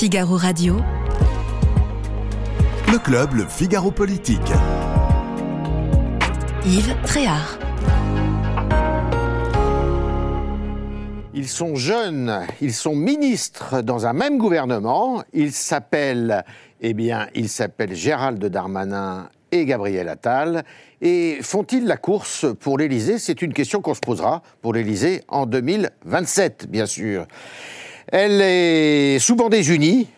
Figaro Radio. Le club, le Figaro Politique. Yves Tréhard. Ils sont jeunes, ils sont ministres dans un même gouvernement. Ils s'appellent, eh bien, ils s'appellent Gérald Darmanin et Gabriel Attal. Et font-ils la course pour l'Élysée? C'est une question qu'on se posera pour l'Élysée en 2027, bien sûr. Elle est souvent désunie,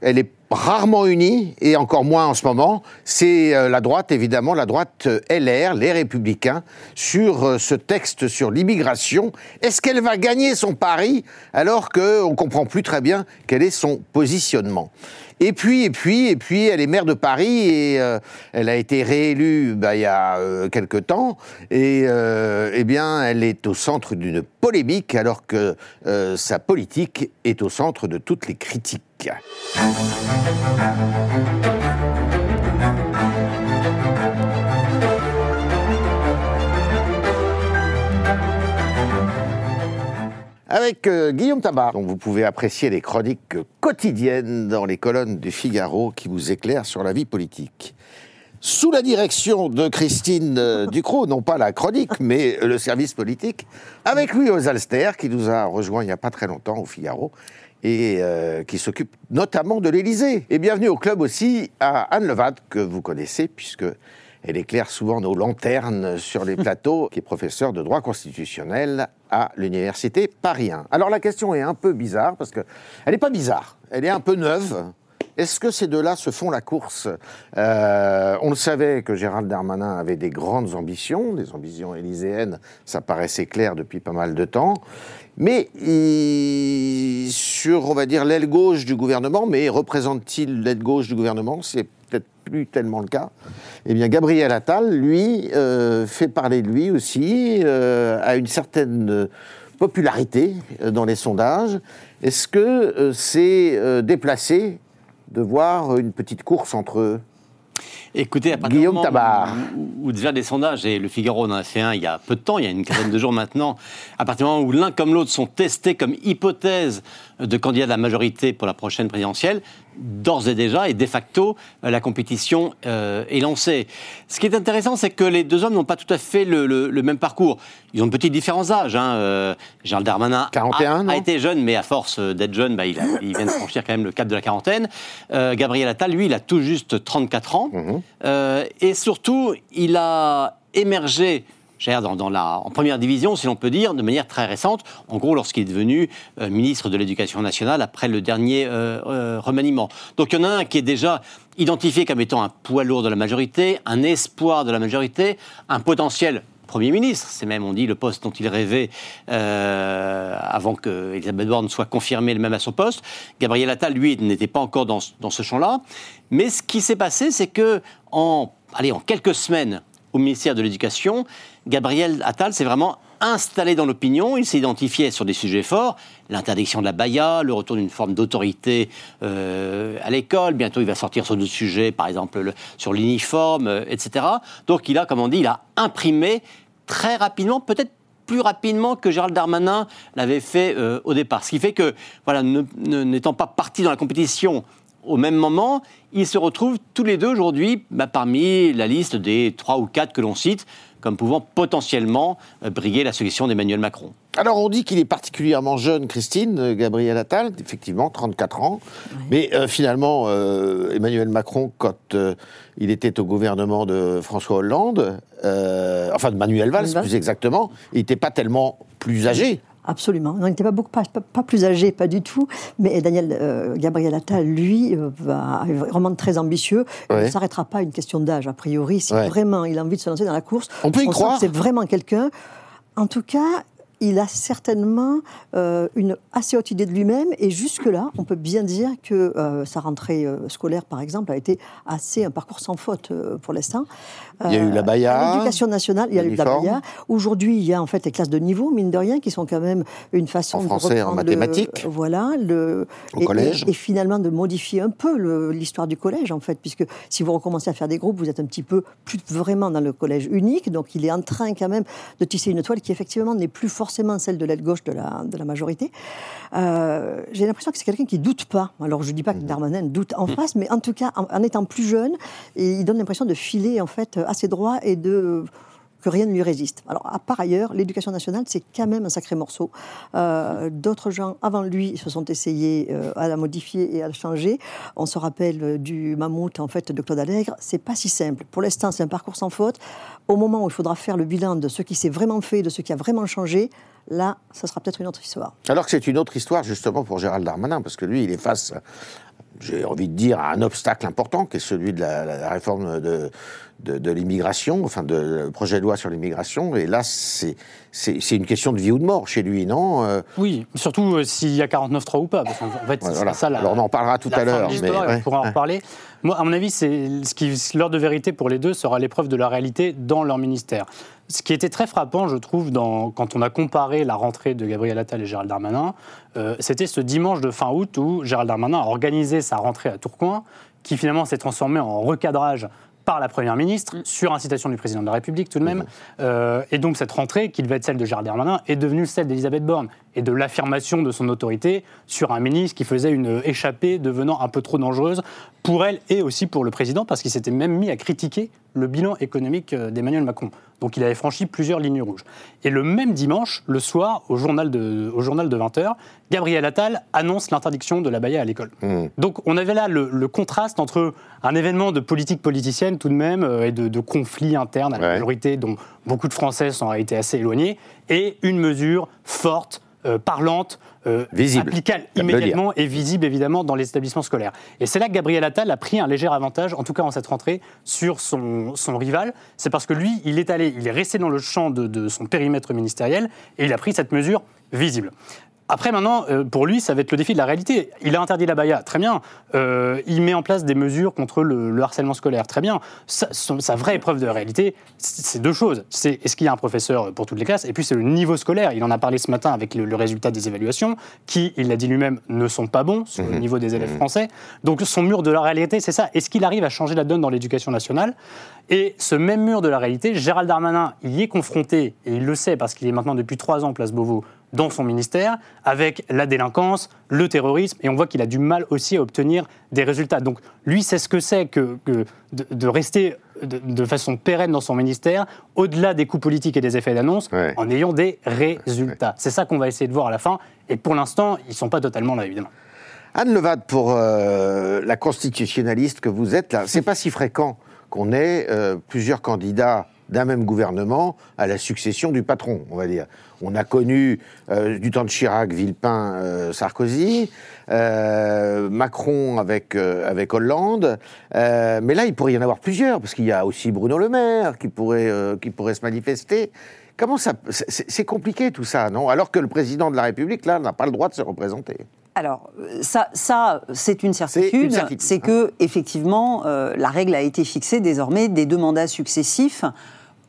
elle est rarement unie, et encore moins en ce moment, c'est euh, la droite, évidemment, la droite euh, LR, les Républicains, sur euh, ce texte sur l'immigration. Est-ce qu'elle va gagner son pari alors qu'on ne comprend plus très bien quel est son positionnement? Et puis, et puis, et puis, elle est maire de Paris et elle a été réélue bah, il y a quelque temps. Et eh bien, elle est au centre d'une polémique alors que sa politique est au centre de toutes les critiques. Avec euh, Guillaume Tabar, dont vous pouvez apprécier les chroniques quotidiennes dans les colonnes du Figaro qui vous éclairent sur la vie politique. Sous la direction de Christine euh, Ducrot, non pas la chronique, mais le service politique, avec Louis Osalster, qui nous a rejoint il n'y a pas très longtemps au Figaro, et euh, qui s'occupe notamment de l'Élysée. Et bienvenue au club aussi à Anne Levad, que vous connaissez, puisque elle éclaire souvent nos lanternes sur les plateaux, qui est professeure de droit constitutionnel à l'université Paris 1. Alors la question est un peu bizarre, parce qu'elle n'est pas bizarre, elle est un peu neuve. Est-ce que ces deux-là se font la course? Euh, On le savait que Gérald Darmanin avait des grandes ambitions, des ambitions élyséennes, ça paraissait clair depuis pas mal de temps. Mais sur, on va dire, l'aile gauche du gouvernement, mais représente-t-il l'aile gauche du gouvernement? C'est peut-être plus tellement le cas. Eh bien, Gabriel Attal, lui, euh, fait parler de lui aussi, euh, a une certaine popularité dans les sondages. Est-ce que c'est déplacé de voir une petite course entre eux? Écoutez, à partir Guillaume Tabar. Où, déjà des sondages, et le Figaro en a fait un il y a peu de temps, il y a une quinzaine de jours maintenant, à partir du moment où l'un comme l'autre sont testés comme hypothèse de candidat de la majorité pour la prochaine présidentielle, d'ores et déjà et de facto, euh, la compétition euh, est lancée. Ce qui est intéressant, c'est que les deux hommes n'ont pas tout à fait le, même parcours. Ils ont de petits différents âges. Hein. Euh, Gérald Darmanin 41, a, été jeune, mais à force d'être jeune, bah, il, vient de franchir quand même le cap de la quarantaine. Gabriel Attal, lui, il a tout juste 34 ans. Mhm. et surtout, il a émergé dans, la, en première division, si l'on peut dire, de manière très récente, en gros lorsqu'il est devenu euh, ministre de l'Éducation nationale après le dernier euh, euh, remaniement. Donc il y en a un qui est déjà identifié comme étant un poids lourd de la majorité, un espoir de la majorité, un potentiel Premier ministre. C'est même, on dit, le poste dont il rêvait avant que Elisabeth Borne soit confirmée elle-même à son poste. Gabriel Attal, lui, n'était pas encore dans, dans ce champ-là. Mais ce qui s'est passé, c'est que en, allez, en quelques semaines, au ministère de l'Éducation, Gabriel Attal s'est vraiment installé dans l'opinion, il s'est identifié sur des sujets forts, l'interdiction de la baya, le retour d'une forme d'autorité euh, à l'école, bientôt il va sortir sur d'autres sujets, par exemple sur l'uniforme, euh, etc. Donc il a, comme on dit, il a imprimé très rapidement, peut-être plus rapidement que Gérald Darmanin l'avait fait euh, au départ. Ce qui fait que, voilà, n'étant pas parti dans la compétition au même moment, ils se retrouvent tous les deux aujourd'hui bah, parmi la liste des trois ou quatre que l'on cite comme pouvant potentiellement euh, briller la solution d'Emmanuel Macron. Alors on dit qu'il est particulièrement jeune, Christine, euh, Gabriel Attal, effectivement, 34 ans. Mais euh, finalement, Emmanuel Macron, quand il était au gouvernement de François Hollande, enfin de Manuel Valls plus exactement, il n'était pas tellement plus âgé. Absolument. il n'était pas, beaucoup, pas, plus âgé, pas du tout. Mais Daniel euh, Gabriel Attal, lui, euh, va, est vraiment très ambitieux. Il ne s'arrêtera pas à une question d'âge, a priori. Si vraiment il a envie de se lancer dans la course, on peut y croire. C'est vraiment quelqu'un. En tout cas, il a certainement euh, une assez haute idée de lui-même. Et jusque-là, on peut bien dire que euh, sa rentrée euh, scolaire, par exemple, a été assez un parcours sans faute pour l'instant. il y a eu la Baïa. L'éducation nationale, il y a eu la Baïa. Aujourd'hui, il y a en fait les classes de niveau, mine de rien, qui sont quand même une façon en français, de en mathématiques. voilà. Le, Au et, collège. Et, finalement de modifier un peu l'histoire du collège, en fait, puisque si vous recommencez à faire des groupes, vous êtes un petit peu plus vraiment dans le collège unique. Donc il est en train quand même de tisser une toile qui effectivement n'est plus forcément forcément celle de l'aile gauche de la, de la majorité. Euh, j'ai l'impression que c'est quelqu'un qui doute pas. Alors je ne dis pas que mmh. Darmanin doute en mmh. face, mais en tout cas, en, étant plus jeune, il donne l'impression de filer en fait assez droit et de que rien ne lui résiste. Alors, à part ailleurs, l'éducation nationale, c'est quand même un sacré morceau. Euh, d'autres gens avant lui se sont essayés euh, à la modifier et à la changer. On se rappelle euh, du mammouth, en fait, de Claude Allègre. C'est pas si simple. Pour l'instant, c'est un parcours sans faute. Au moment où il faudra faire le bilan de ce qui s'est vraiment fait, de ce qui a vraiment changé, là, ça sera peut-être une autre histoire. Alors que c'est une autre histoire, justement, pour Gérald Darmanin, parce que lui, il est face j'ai envie de dire, à un obstacle important, qui est celui de la réforme de, de, l'immigration, enfin de le projet de loi sur l'immigration. Et là, c'est c'est une question de vie ou de mort chez lui, non euh? Oui, surtout euh, s'il y a 49-3 ou pas. en fait, c'est ça la, Alors on en parlera tout à l'heure. Mais on pourra en reparler. Moi, à mon avis, c'est ce qui l'heure de vérité pour les deux sera l'épreuve de la réalité dans leur ministère. Ce qui était très frappant, je trouve, dans, quand on a comparé la rentrée de Gabriel Attal et Gérald Darmanin, euh, c'était ce dimanche de fin août où Gérald Darmanin a organisé sa rentrée à Tourcoing, qui finalement s'est transformé en recadrage par la Première ministre, mm. sur incitation du Président de la République tout de même. Mm. Euh, et donc cette rentrée, qui devait être celle de Gérald Darmanin, est devenue celle d'Elisabeth Borne et de l'affirmation de son autorité sur un ministre qui faisait une échappée devenant un peu trop dangereuse pour elle et aussi pour le Président, parce qu'il s'était même mis à critiquer le bilan économique euh, d'Emmanuel Macron. Donc il avait franchi plusieurs lignes rouges. Et le même dimanche, le soir, au journal de, au journal de 20h, Gabriel Attal annonce l'interdiction de la baïa à l'école. Mmh. Donc on avait là le, contraste entre un événement de politique politicienne tout de même euh, et de, de conflits internes à la majorité dont beaucoup de Français sont en réalité assez éloignés, et une mesure forte, euh, parlante, euh, visible. applicable immédiatement et visible évidemment dans les établissements scolaires. Et c'est là que Gabriel Attal a pris un léger avantage, en tout cas en cette rentrée, sur son, son rival. C'est parce que lui, il est allé, il est resté dans le champ de, de son périmètre ministériel et il a pris cette mesure visible. Après, maintenant, euh, pour lui, ça va être le défi de la réalité. Il a interdit la baya, très bien. Euh, il met en place des mesures contre le, harcèlement scolaire, très bien. Sa, vraie épreuve de réalité, c'est deux choses. C'est est-ce qu'il y a un professeur pour toutes les classes? Et puis, c'est le niveau scolaire. Il en a parlé ce matin avec le, résultat des évaluations, qui, il l'a dit lui-même, ne sont pas bons sur le mhm. niveau des élèves mhm. français. Donc, son mur de la réalité, c'est ça. Est-ce qu'il arrive à changer la donne dans l'éducation nationale? Et ce même mur de la réalité, Gérald Darmanin y est confronté, et il le sait parce qu'il est maintenant depuis trois ans place Beauvau dans son ministère avec la délinquance, le terrorisme, et on voit qu'il a du mal aussi à obtenir des résultats. Donc lui sait ce que c'est que, de, rester de, façon pérenne dans son ministère, au-delà des coups politiques et des effets d'annonce, en ayant des résultats. C'est ça qu'on va essayer de voir à la fin, et pour l'instant, ils ne sont pas totalement là, évidemment. Anne Levade, pour euh, la constitutionnaliste que vous êtes, là, c'est pas si fréquent qu'on ait euh, plusieurs candidats d'un même gouvernement à la succession du patron, on va dire. On a connu euh, du temps de Chirac, Villepin, euh, Sarkozy, euh, Macron avec, avec Hollande, mais là il pourrait y en avoir plusieurs, parce qu'il y a aussi Bruno Le Maire qui pourrait, qui pourrait se manifester. Comment ça C'est compliqué tout ça, non? Alors que le président de la République, là, n'a pas le droit de se représenter. Alors, ça, ça c'est une certitude. C'est que, effectivement, la règle a été fixée désormais des deux mandats successifs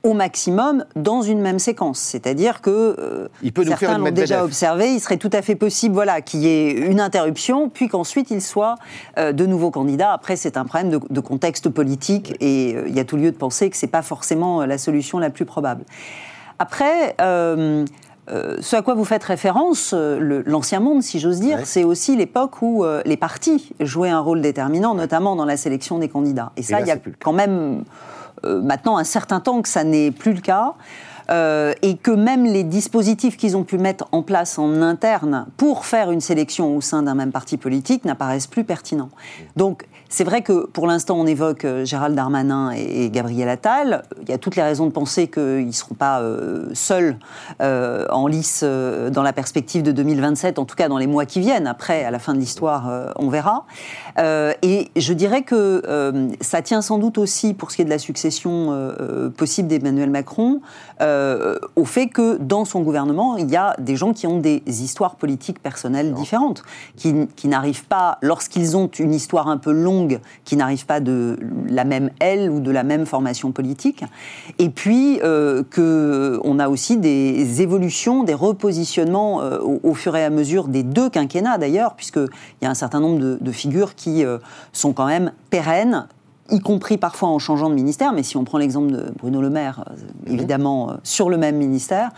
au maximum dans une même séquence. C'est-à-dire que euh, certains l'ont déjà observé, il serait tout à fait possible voilà, qu'il y ait une interruption, puis qu'ensuite il soit euh, de nouveau candidat. Après, c'est un problème de, contexte politique et euh, il y a tout lieu de penser que ce n'est pas forcément la solution la plus probable. Après, ce à quoi vous faites référence, l'ancien monde, si j'ose dire, c'est aussi l'époque où les partis jouaient un rôle déterminant, notamment dans la sélection des candidats. Et ça, il y a quand même euh, maintenant un certain temps que ça n'est plus le cas. Euh, et que même les dispositifs qu'ils ont pu mettre en place en interne pour faire une sélection au sein d'un même parti politique n'apparaissent plus pertinents. Donc c'est vrai que pour l'instant, on évoque euh, Gérald Darmanin et, Gabriel Attal. Il y a toutes les raisons de penser qu'ils ne seront pas euh, seuls euh, en lice dans la perspective de 2027, en tout cas dans les mois qui viennent. Après, à la fin de l'histoire, on verra. et je dirais que ça tient sans doute aussi, pour ce qui est de la succession possible d'Emmanuel Macron, au fait que dans son gouvernement, il y a des gens qui ont des histoires politiques personnelles différentes, qui, qui n'arrivent pas, lorsqu'ils ont une histoire un peu longue, qui n'arrivent pas de la même aile ou de la même formation politique. Et puis euh, qu'on a aussi des évolutions, des repositionnements euh, au, fur et à mesure des deux quinquennats d'ailleurs, puisqu'il y a un certain nombre de, figures qui euh, sont quand même pérennes y compris parfois en changeant de ministère, mais si on prend l'exemple de Bruno Le Maire, euh, mhm. évidemment euh, sur le même ministère,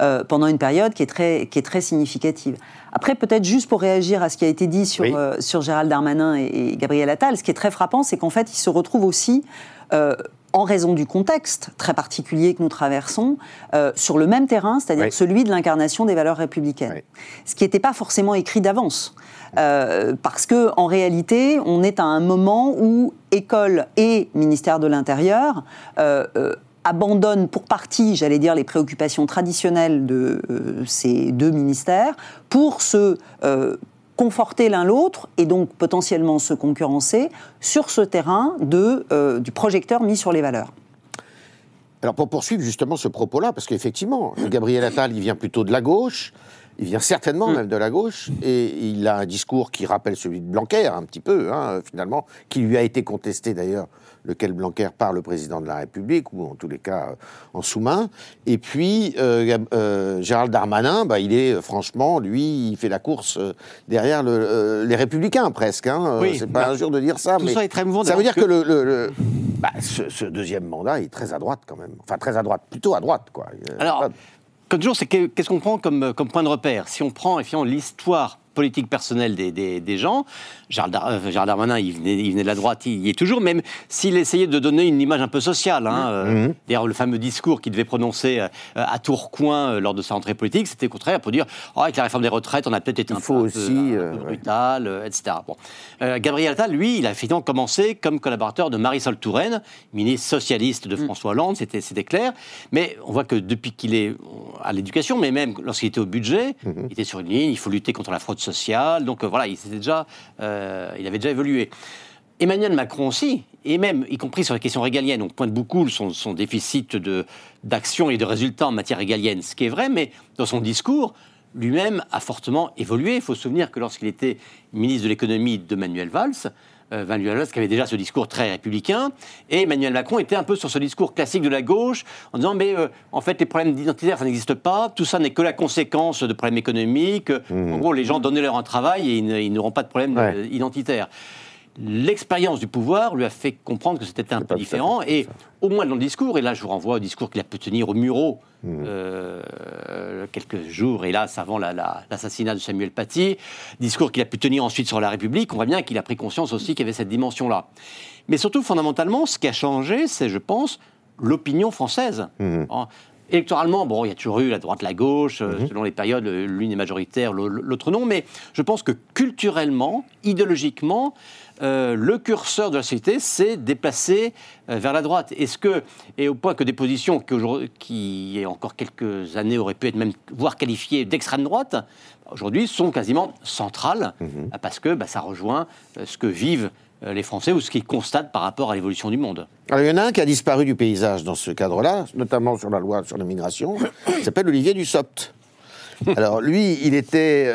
euh, pendant une période qui est très, qui est très significative. Après, peut-être juste pour réagir à ce qui a été dit sur, sur Gérald Darmanin et, Gabriel Attal, ce qui est très frappant, c'est qu'en fait, ils se retrouvent aussi en raison du contexte très particulier que nous traversons, sur le même terrain, c'est-à-dire celui de l'incarnation des valeurs républicaines. Ce qui n'était pas forcément écrit d'avance. Euh, parce que en réalité, on est à un moment où école et ministère de l'Intérieur euh, euh, abandonnent pour partie, j'allais dire, les préoccupations traditionnelles de ces deux ministères pour se conforter l'un l'autre et donc potentiellement se concurrencer sur ce terrain de, du projecteur mis sur les valeurs. Alors pour poursuivre justement ce propos-là, parce qu'effectivement, Gabriel Attal, il vient plutôt de la gauche, il vient certainement mm. même de la gauche, et il a un discours qui rappelle celui de Blanquer, un petit peu, hein, finalement, qui lui a été contesté d'ailleurs, lequel Blanquer par le président de la République, ou en tous les cas euh, en sous-main. Et puis, euh, euh, Gérald Darmanin, bah, il est, franchement, lui, il fait la course derrière les Républicains, presque. Hein. C'est pas un jour de dire ça, mais ça, est très ça veut dire que, le, bah, ce, deuxième mandat est très à droite, quand même. Enfin, très à droite, plutôt à droite, quoi. Alors, toujours, c'est qu'est-ce qu'on prend comme, comme point de repère? Si on prend l'histoire politique personnelle des, des, gens. Gérald, euh, Darmanin, il venait, il venait, de la droite, il y est toujours, même s'il essayait de donner une image un peu sociale. Hein, euh, mmh. D'ailleurs, le fameux discours qu'il devait prononcer euh, à Tourcoing lors de sa rentrée politique, c'était au contraire pour dire oh, avec la réforme des retraites, on a peut-être été un, peu, aussi, brutal, etc. Bon. Gabriel Attal, lui, il a effectivement commencé comme collaborateur de Marisol Touraine, ministre socialiste de mmh. François Hollande, c'était clair. Mais on voit que depuis qu'il est à l'éducation, mais même lorsqu'il était au budget, mmh. il était sur une ligne, il faut lutter contre la fraude Donc euh, voilà, il, déjà, euh, il avait déjà évolué. Emmanuel Macron aussi, et même, y compris sur la question régalienne, on pointe beaucoup son, son déficit d'action et de résultats en matière régalienne, ce qui est vrai, mais dans son discours, lui-même a fortement évolué. Il faut se souvenir que lorsqu'il était ministre de l'économie de Manuel Valls, euh, Valls qui avait déjà ce discours très républicain, et Emmanuel Macron était un peu sur ce discours classique de la gauche, en disant mais euh, en fait les problèmes identitaires ça n'existe pas, tout ça n'est que la conséquence de problèmes économiques. Mmh. En gros, les gens donnaient leur un travail et ils n'auront pas de problème euh, identitaire l'expérience du pouvoir lui a fait comprendre que c'était un peu différent. Et au moins dans le discours, et là je vous renvoie au discours qu'il a pu tenir au Murau mmh. euh, quelques jours, hélas, avant l'assassinat de Samuel Paty, discours qu'il a pu tenir ensuite sur la République, on voit bien qu'il a pris conscience aussi qu'il y avait cette dimension-là. Mais surtout, fondamentalement, ce qui a changé, c'est, je pense, l'opinion française. Mmh. Électoralement, bon, il y a toujours eu la droite, la gauche, euh, mmh. selon les périodes, l'une est majoritaire, l'autre non, mais je pense que culturellement, idéologiquement, euh, le curseur de la société s'est déplacé euh, vers la droite. Est-ce que, et au point que des positions qui, qui, il y a encore quelques années, auraient pu être même, voire qualifiées d'extrême droite, aujourd'hui sont quasiment centrales, mhm. parce que bah, ça rejoint euh, ce que vivent les Français ou ce qu'ils constatent par rapport à l'évolution du monde. Alors, il y en a un qui a disparu du paysage dans ce cadre-là, notamment sur la loi sur l'immigration, il s'appelle Olivier Dussopt. Alors lui, il n'était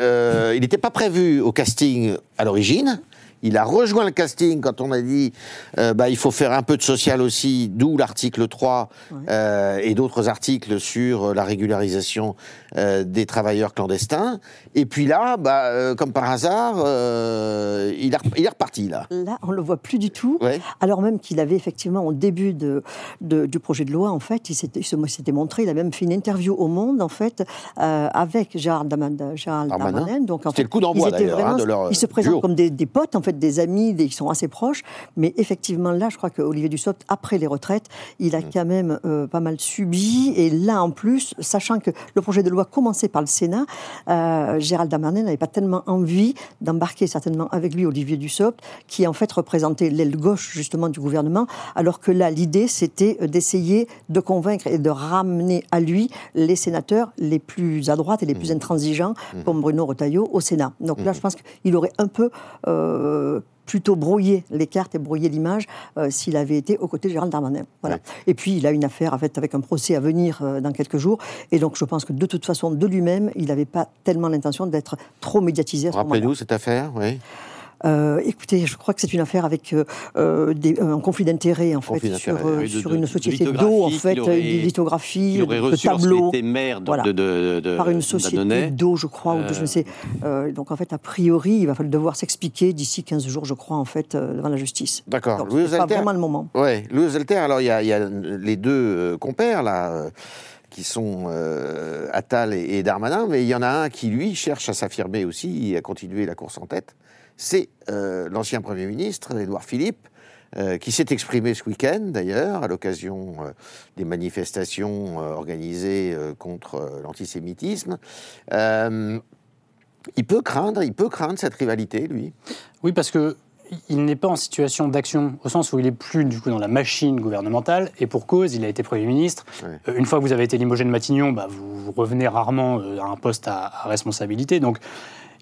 il n'était pas prévu au casting à l'origine. Il a rejoint le casting quand on a dit euh, bah, il faut faire un peu de social aussi, d'où l'article 3 euh, et d'autres articles sur euh, la régularisation des travailleurs clandestins. Et puis là, bah, comme par hasard, il, il, est reparti là. Là, on le voit plus du tout. Alors même qu'il avait effectivement au début de, du projet de loi, en fait, il s'était montré, il a même fait une interview au Monde, en fait, avec Gérald Darmanin. Donc, C'était le coup d'envoi d'ailleurs hein, de leur. Ils se présentent comme des, des potes, en fait des amis des, qui sont assez proches. Mais effectivement, là, je crois qu'Olivier Dussopt, après les retraites, il a mm. quand même euh, pas mal subi. Et là, en plus, sachant que le projet de loi commençait par le Sénat, euh, Gérald Darmanin n'avait pas tellement envie d'embarquer certainement avec lui Olivier Dussopt, qui en fait représentait l'aile gauche justement du gouvernement, alors que là, l'idée, c'était d'essayer de convaincre et de ramener à lui les sénateurs les plus à droite et les plus mm. intransigeants, mm. comme Bruno Retailleau, au Sénat. Donc là, je pense qu'il aurait un peu euh, plutôt brouiller les cartes et brouiller l'image euh, s'il avait été aux côtés de Gérald Darmanin. Voilà. Et puis, il a une affaire en fait, avec un procès à venir euh, dans quelques jours. Et donc, je pense que de toute façon, de lui-même, il n'avait pas tellement l'intention d'être trop médiatisé Rappelez-nous cette affaire, oui. Euh, écoutez, je crois que c'est une affaire avec euh, des, un conflit d'intérêts en fait sur, sur une société d'eau en fait, aurait, une lithographie, de tableaux, maire voilà, de, de, par une société d'eau, je crois, ou je ne sais. donc en fait, a priori, il va falloir devoir s'expliquer d'ici 15 jours, je crois, en fait, devant la justice. D'accord. C'est pas vraiment le moment. Oui, Louis Alter. Alors il y, y, a les deux compères là qui sont euh, Attal et, Darmanin, mais il y en a un qui, lui, cherche à s'affirmer aussi et à continuer la course en tête. C'est euh, l'ancien Premier ministre, Édouard Philippe, euh, qui s'est exprimé ce week-end, d'ailleurs, à l'occasion des manifestations organisées contre l'antisémitisme. il peut craindre, il peut craindre cette rivalité, lui? Oui, parce que il n'est pas en situation d'action, au sens où il est plus du coup dans la machine gouvernementale, et pour cause, il a été Premier ministre. Euh, une fois que vous avez été limogé de Matignon, bah, vous, revenez rarement euh, à un poste à, responsabilité. Donc,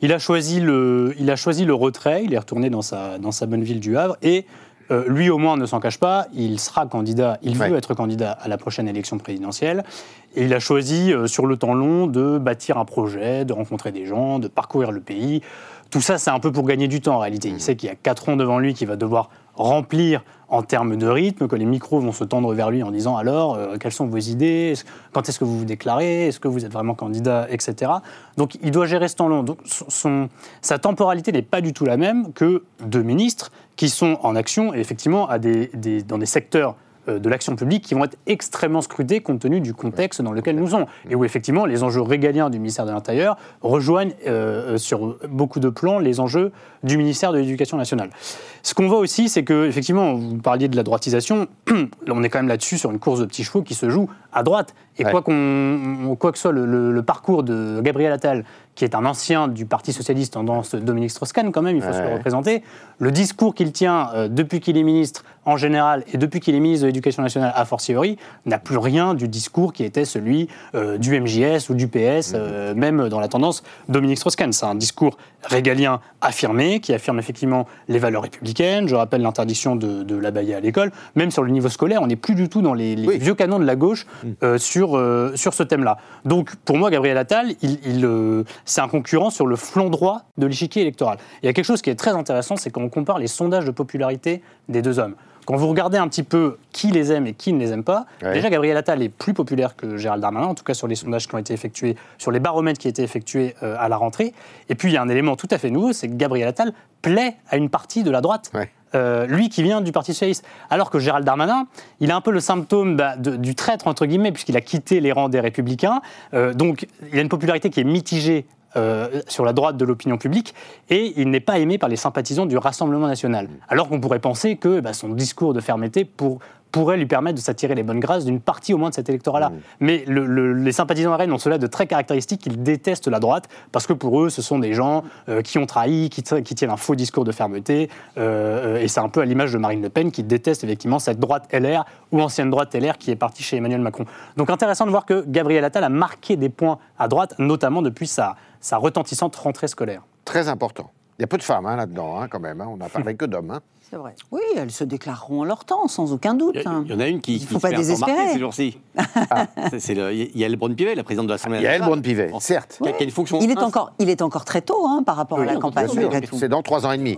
il a, choisi le, il a choisi le retrait, il est retourné dans sa, dans sa bonne ville du Havre, et euh, lui au moins ne s'en cache pas, il sera candidat, il veut être candidat à la prochaine élection présidentielle, et il a choisi sur le temps long de bâtir un projet, de rencontrer des gens, de parcourir le pays, tout ça, c'est un peu pour gagner du temps en réalité. Il mm. sait qu'il y a quatre ans devant lui qu'il va devoir remplir en termes de rythme, que les micros vont se tendre vers lui en disant alors, euh, quelles sont vos idées? Quand est-ce que vous vous déclarez? Est-ce que vous êtes vraiment candidat? Etc. Donc il doit gérer ce temps long. Donc son, sa temporalité n'est pas du tout la même que deux ministres qui sont en action, et effectivement, à des, dans des secteurs de l'action publique qui vont être extrêmement scrutés compte tenu du contexte dans lequel nous sommes. Et où effectivement les enjeux régaliens du ministère de l'Intérieur rejoignent euh, euh, sur beaucoup de plans les enjeux du ministère de l'Éducation nationale. Ce qu'on voit aussi, c'est que effectivement, vous parliez de la droitisation, on est quand même là-dessus sur une course de petits chevaux qui se joue à droite. Et quoi, qu'on, quoi que soit le, parcours de Gabriel Attal, qui est un ancien du Parti socialiste tendance Dominique Strauss-Kahn, quand même, il faut se le représenter, le discours qu'il tient depuis qu'il est ministre en général et depuis qu'il est ministre de l'Éducation nationale a fortiori, n'a plus rien du discours qui était celui euh, du MJS ou du PS, euh, même dans la tendance Dominique Strauss-Kahn. C'est un discours régalien affirmé, qui affirme effectivement les valeurs républicaines. Je rappelle l'interdiction de, de l'abayer à l'école. Même sur le niveau scolaire, on n'est plus du tout dans les, vieux canons de la gauche mm. euh, sur, sur ce thème-là. Donc pour moi, Gabriel Attal, il, il c'est un concurrent sur le flanc droit de l'échiquier électoral. Il y a quelque chose qui est très intéressant, c'est quand on compare les sondages de popularité des deux hommes. Quand vous regardez un petit peu qui les aime et qui ne les aime pas, déjà Gabriel Attal est plus populaire que Gérald Darmanin, en tout cas sur les sondages qui ont été effectués, sur les baromètres qui ont été effectués euh, à la rentrée. Et puis il y a un élément tout à fait nouveau, c'est que Gabriel Attal plaît à une partie de la droite. Euh, lui qui vient du Parti Socialiste. Alors que Gérald Darmanin, il a un peu le symptôme bah, du traître, entre guillemets, puisqu'il a quitté les rangs des Républicains. Euh, donc il a une popularité qui est mitigée euh, sur la droite de l'opinion publique et il n'est pas aimé par les sympathisants du Rassemblement national. Alors qu'on pourrait penser que bah, son discours de fermeté pour, pourrait lui permettre de s'attirer les bonnes grâces d'une partie au moins de cet électorat-là. Mmh. Mais les sympathisants de Rennes ont cela de très caractéristique, ils détestent la droite parce que pour eux, ce sont des gens euh, qui ont trahi, qui, tiennent un faux discours de fermeté. Euh, et c'est un peu à l'image de Marine Le Pen qui déteste effectivement cette droite LR ou ancienne droite LR qui est partie chez Emmanuel Macron. Donc intéressant de voir que Gabriel Attal a marqué des points à droite, notamment depuis sa, sa retentissante rentrée scolaire. Très important. Il y a peu de femmes hein, là-dedans, hein, quand même. Hein. On n'a parlé que d'hommes. Hein. C'est vrai. Oui, elles se déclareront en leur temps, sans aucun doute. Il y, en a une qui, Il faut pas désespérer ces jours-ci. Ah. C'est Yael Braun-Pivet, la présidente de l'Assemblée nationale. Yael Braun-Pivet, certes. Qui, a, une fonction. Il est encore, il est encore très tôt hein, par rapport à la campagne. C'est dans trois ans et demi.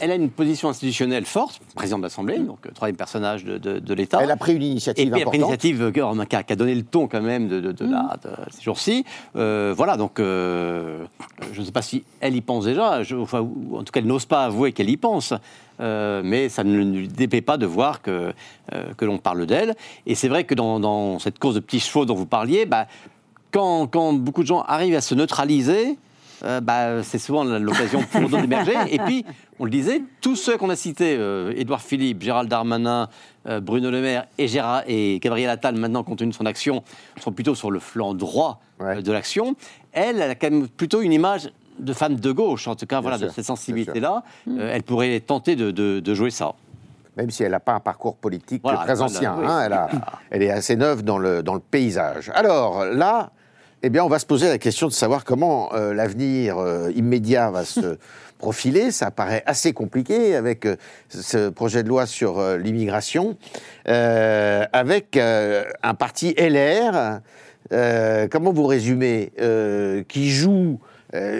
Elle, a une position institutionnelle forte, présidente de l'Assemblée, donc euh, troisième personnage de, de, l'État. Elle a pris une initiative et puis, importante. une initiative qui a, donné le ton quand même de, de, mm. ces jours-ci. Euh, voilà, donc euh, je ne sais pas si elle y pense déjà, enfin, ou en tout cas elle n'ose pas avouer qu'elle y pense. Euh, mais ça ne lui déplaît pas de voir que, euh, que l'on parle d'elle. Et c'est vrai que dans, cette course de petits chevaux dont vous parliez, bah, quand, quand, beaucoup de gens arrivent à se neutraliser, euh, bah, c'est souvent l'occasion pour eux d'émerger. Et puis, on le disait, tous ceux qu'on a cités, Édouard Philippe, Gérald Darmanin, Bruno Le Maire et, Gérard, et Gabriel Attal, maintenant compte tenu de son action, sont plutôt sur le flanc droit de l'action. Elle, elle a quand même plutôt une image de femme de gauche, en tout cas, voilà, de cette sensibilité-là, euh, elle pourrait tenter de, jouer ça. Même si elle n'a pas un parcours politique très ancien, hein, elle, a, elle, est assez neuve dans le, dans le paysage. Alors là, eh bien, on va se poser la question de savoir comment euh, l'avenir euh, immédiat va se profiler. Ça paraît assez compliqué avec ce projet de loi sur l'immigration, avec un parti LR. comment vous résumez Qui joue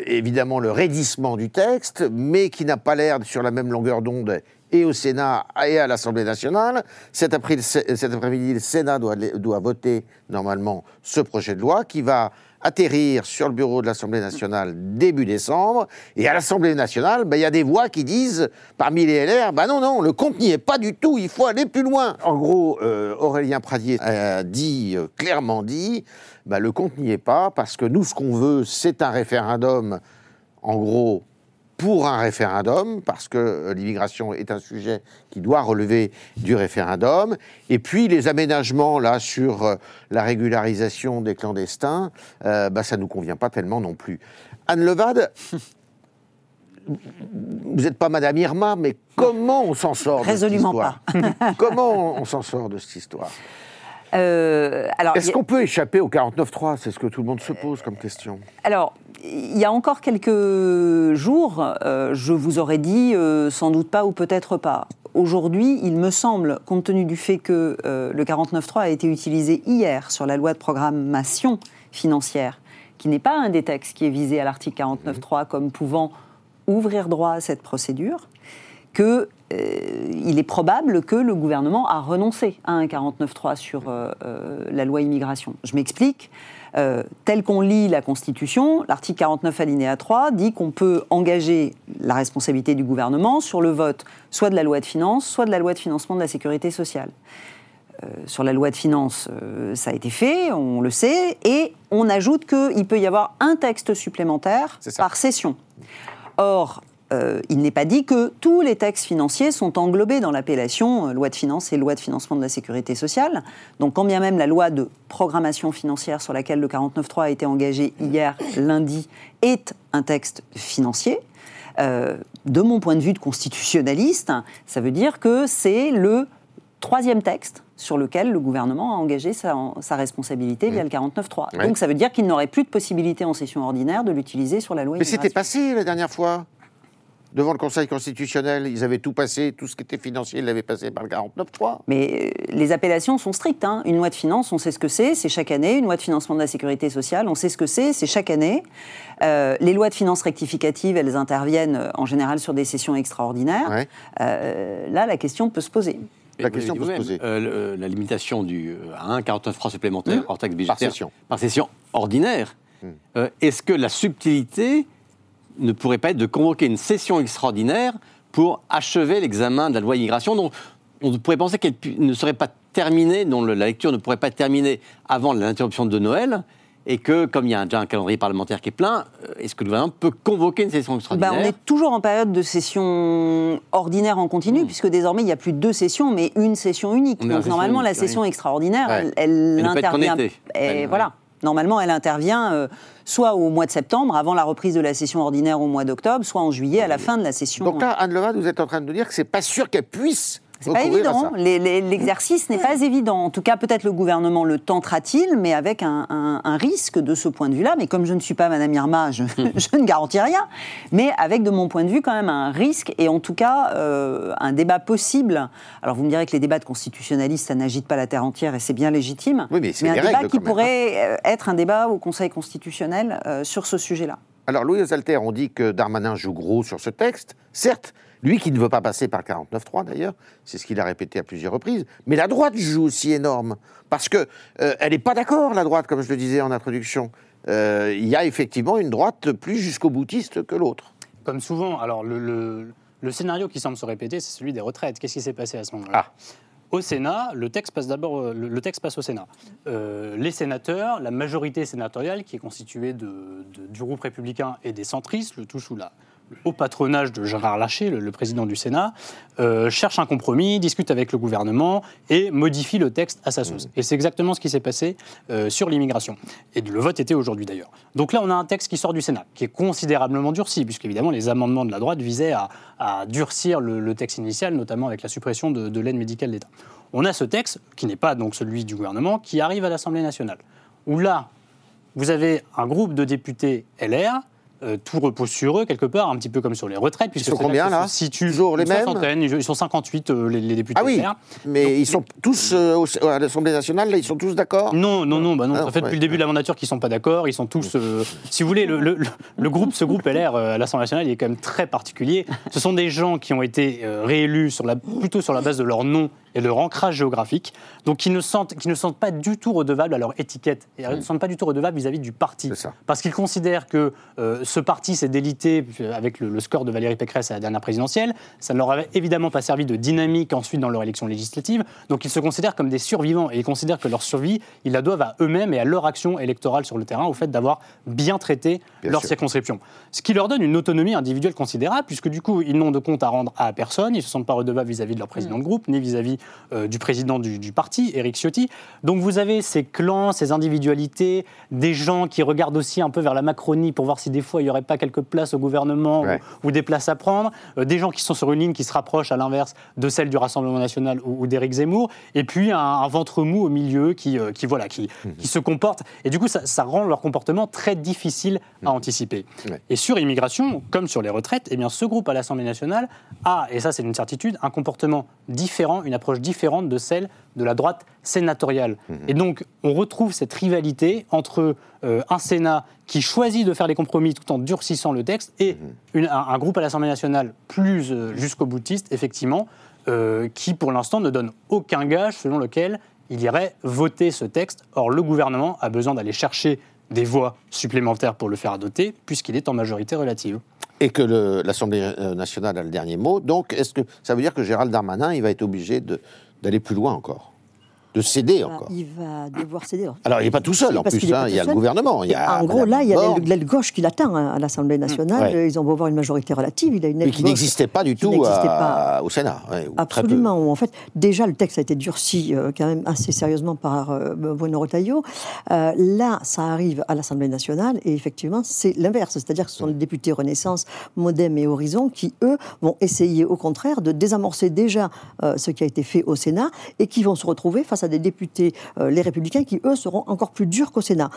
évidemment le raidissement du texte, mais qui n'a pas l'air sur la même longueur d'onde et au Sénat et à l'Assemblée nationale. Cet après-midi, le Sénat doit, doit voter normalement ce projet de loi qui va atterrir sur le bureau de l'Assemblée nationale début décembre. Et à l'Assemblée nationale, ben, il y a des voix qui disent, parmi les LR, ben non, non, le compte n'y est pas du tout, il faut aller plus loin. En gros, euh, Aurélien Pradier a dit, euh, clairement dit, ben, le compte n'y est pas, parce que nous, ce qu'on veut, c'est un référendum, en gros, pour un référendum, parce que euh, l'immigration est un sujet qui doit relever du référendum. Et puis les aménagements là sur euh, la régularisation des clandestins, euh, bah, ça ne nous convient pas tellement non plus. Anne Levade, vous n'êtes pas Madame Irma, mais comment on s'en sort de cette histoire pas. comment on s'en sort de cette histoire Est-ce qu'on peut échapper au 49-3 C'est ce que tout le monde se pose comme question. Alors, il y a encore quelques jours, euh, je vous aurais dit euh, sans doute pas ou peut-être pas. Aujourd'hui, il me semble, compte tenu du fait que euh, le 49.3 a été utilisé hier sur la loi de programmation financière, qui n'est pas un des textes qui est visé à l'article 49.3 comme pouvant ouvrir droit à cette procédure, qu'il il est probable que le gouvernement a renoncé à un 49.3 sur la loi immigration. Je m'explique. Euh, tel qu'on lit la Constitution, l'article 49 alinéa 3 dit qu'on peut engager la responsabilité du gouvernement sur le vote soit de la loi de finances, soit de la loi de financement de la sécurité sociale. Euh, sur la loi de finances, euh, ça a été fait, on le sait, et on ajoute qu'il peut y avoir un texte supplémentaire par session. Or, euh, il n'est pas dit que tous les textes financiers sont englobés dans l'appellation euh, loi de finances et loi de financement de la sécurité sociale. Donc quand bien même la loi de programmation financière sur laquelle le 49.3 a été engagé hier lundi est un texte financier, euh, de mon point de vue de constitutionnaliste, ça veut dire que c'est le troisième texte sur lequel le gouvernement a engagé sa, responsabilité via le 49.3. Donc ça veut dire qu'il n'aurait plus de possibilité en session ordinaire de l'utiliser sur la loi. Mais c'était passé la dernière fois devant le Conseil constitutionnel, ils avaient tout passé, tout ce qui était financier, ils l'avaient passé par le 49.3. Mais euh, les appellations sont strictes. Hein. Une loi de finances, on sait ce que c'est, c'est chaque année. Une loi de financement de la sécurité sociale, on sait ce que c'est, c'est chaque année. Euh, les lois de finances rectificatives, elles interviennent euh, en général sur des sessions extraordinaires. là, la question peut se poser. La question peut se poser. la limitation du, à 1 49 supplémentaires mmh. hors taxe budgétaire par session, par session ordinaire, mmh. est-ce que la subtilité ne pourrait pas être de convoquer une session extraordinaire pour achever l'examen de la loi immigration dont on pourrait penser qu'elle ne serait pas terminée, dont la lecture ne pourrait pas être terminée avant l'interruption de Noël, et que, comme il y a déjà un calendrier parlementaire qui est plein, euh, est-ce que le gouvernement peut convoquer une session extraordinaire bah, On est toujours en période de session ordinaire en continu, hmm. puisque désormais, il n'y a plus deux sessions, mais une session unique. Donc, normalement, la session extraordinaire, elle, elle, intervient. Et voilà. Normalement, elle intervient euh, soit au mois de septembre, avant la reprise de la session ordinaire au mois d'octobre, soit en juillet, à la fin de la session. Donc là, Anne Levade, vous êtes en train de nous dire que c'est pas sûr qu'elle puisse c'est pas évident. L'exercice n'est pas évident. En tout cas, peut-être le gouvernement le tentera-t-il, mais avec un, risque de ce point de vue-là. Mais comme je ne suis pas Madame Irma, je, ne garantis rien. Mais avec, de mon point de vue, quand même un risque et en tout cas euh, un débat possible. Alors vous me direz que les débats de constitutionnalistes, ça n'agite pas la terre entière et c'est bien légitime. Oui, mais, mais un débat qui pourrait euh, être un débat au Conseil constitutionnel euh, sur ce sujet-là. Alors Louis Alter, on dit que Darmanin joue gros sur ce texte. Certes, lui qui ne veut pas passer par 49-3 d'ailleurs, c'est ce qu'il a répété à plusieurs reprises. Mais la droite joue aussi énorme parce que euh, elle n'est pas d'accord la droite, comme je le disais en introduction. Euh, il y a effectivement une droite plus jusqu'au boutiste que l'autre. Comme souvent, alors le, scénario qui semble se répéter, c'est celui des retraites. Qu'est-ce qui s'est passé à ce moment-là? Ah. Au Sénat, le texte passe d'abord, euh, le, texte passe au Sénat. les sénateurs, la majorité sénatoriale, qui est constituée du groupe républicain et des centristes, le touche ou la, au patronage de Gérard Larcher, le, président du Sénat, euh, cherche un compromis, discute avec le gouvernement et modifie le texte à sa sauce. Mmh. Et c'est exactement ce qui s'est passé euh, sur l'immigration. Et le vote était aujourd'hui d'ailleurs. Donc là, on a un texte qui sort du Sénat, qui est considérablement durci, puisqu'évidemment, les amendements de la droite visaient à, durcir le, texte initial, notamment avec la suppression de, de l'aide médicale d'État. On a ce texte, qui n'est pas donc celui du gouvernement, qui arrive à l'Assemblée nationale, où là, vous avez un groupe de députés LR euh, tout repose sur eux, quelque part, un petit peu comme sur les retraites. Ils sont combien, là, Toujours les mêmes Ils sont 58, euh, les, députés. Ah oui, mais ils sont tous, euh, à l'Assemblée nationale, là, ils sont tous d'accord Non, non, non, bah non. Ah, ça fait depuis le début de la mandature qu'ils ne sont pas d'accord. Ils sont tous... si vous voulez, le, le, groupe, ce groupe LR à l'Assemblée nationale, il est quand même très particulier. Ce sont des gens qui ont été réélus sur la, plutôt sur la base de leur nom et leur ancrage géographique, donc qui ne sentent, qui ne sentent pas du tout redevables à leur étiquette, et ne mm. sentent pas du tout redevables vis-à-vis du parti. Parce qu'ils considèrent que euh, ce parti s'est délité avec le, score de Valérie Pécresse à la dernière présidentielle, ça ne leur avait évidemment pas servi de dynamique ensuite dans leur élection législative, donc ils se considèrent comme des survivants, et ils considèrent que leur survie, ils la doivent à eux-mêmes et à leur action électorale sur le terrain, au fait d'avoir bien traité leur circonscription. Ce qui leur donne une autonomie individuelle considérable, puisque du coup, ils n'ont de compte à rendre à personne, ils ne se sentent pas redevables vis-à-vis de leur président mm. de groupe, ni vis-à-vis euh, du président du, parti, Éric Ciotti. Donc vous avez ces clans, ces individualités, des gens qui regardent aussi un peu vers la Macronie pour voir si des fois il n'y aurait pas quelques places au gouvernement ou, des places à prendre, euh, des gens qui sont sur une ligne qui se rapproche à l'inverse de celle du Rassemblement national ou, d'Éric Zemmour, et puis un, ventre mou au milieu qui, euh, qui voilà, qui, mhm. qui, se comporte. Et du coup, ça, rend leur comportement très difficile à mhm. anticiper. Et sur immigration, comme sur les retraites, eh bien, ce groupe à l'Assemblée nationale a, et ça c'est une certitude, un comportement différent, une approche différente de celle de la droite sénatoriale. Mhm. Et donc, on retrouve cette rivalité entre euh, un Sénat qui choisit de faire des compromis tout en durcissant le texte et mhm. un, groupe à l'Assemblée nationale plus euh, jusqu'au boutiste, effectivement, euh, qui pour l'instant ne donne aucun gage selon lequel il irait voter ce texte. Or, le gouvernement a besoin d'aller chercher des voix supplémentaires pour le faire adopter, puisqu'il est en majorité relative. Et que l'Assemblée nationale a le dernier mot. Donc, est-ce que ça veut dire que Gérald Darmanin, il va être obligé d'aller plus loin encore? De céder encore. Il va devoir céder. Alors, il n'est pas tout seul, en plus. Il, hein, y a le gouvernement. Il y a en gros, là, il y a l'aile gauche qui l'attend hein, à l'Assemblée nationale. Ils ont beau avoir une majorité relative. Il a une Mais qui n'existait pas du tout au Sénat. Absolument. En fait, déjà, le texte a été durci euh, quand même assez sérieusement par euh, Bruno Retailleau. Euh, là, ça arrive à l'Assemblée nationale et effectivement, c'est l'inverse. C'est-à-dire que ce sont les députés Renaissance, Modem et Horizon qui, eux, vont essayer au contraire de désamorcer déjà ce qui a été fait au Sénat et qui vont se retrouver face à des députés, euh, les républicains, qui, eux, seront encore plus durs qu'au Sénat.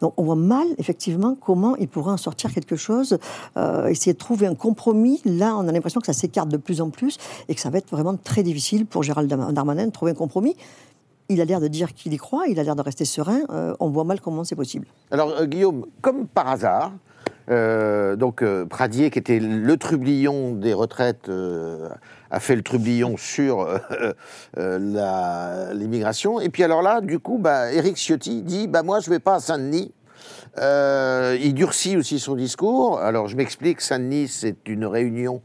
Donc on voit mal, effectivement, comment ils pourraient en sortir quelque chose, euh, essayer de trouver un compromis. Là, on a l'impression que ça s'écarte de plus en plus et que ça va être vraiment très difficile pour Gérald Darmanin de trouver un compromis. Il a l'air de dire qu'il y croit, il a l'air de rester serein. Euh, on voit mal comment c'est possible. Alors, Guillaume, comme par hasard, donc Pradier, qui était le trublion des retraites a fait le trublion sur euh, euh, l'immigration. Et puis alors là, du coup, bah, Éric Ciotti dit bah, Moi, je ne vais pas à Saint-Denis. Euh, il durcit aussi son discours. Alors, je m'explique Saint-Denis, c'est une réunion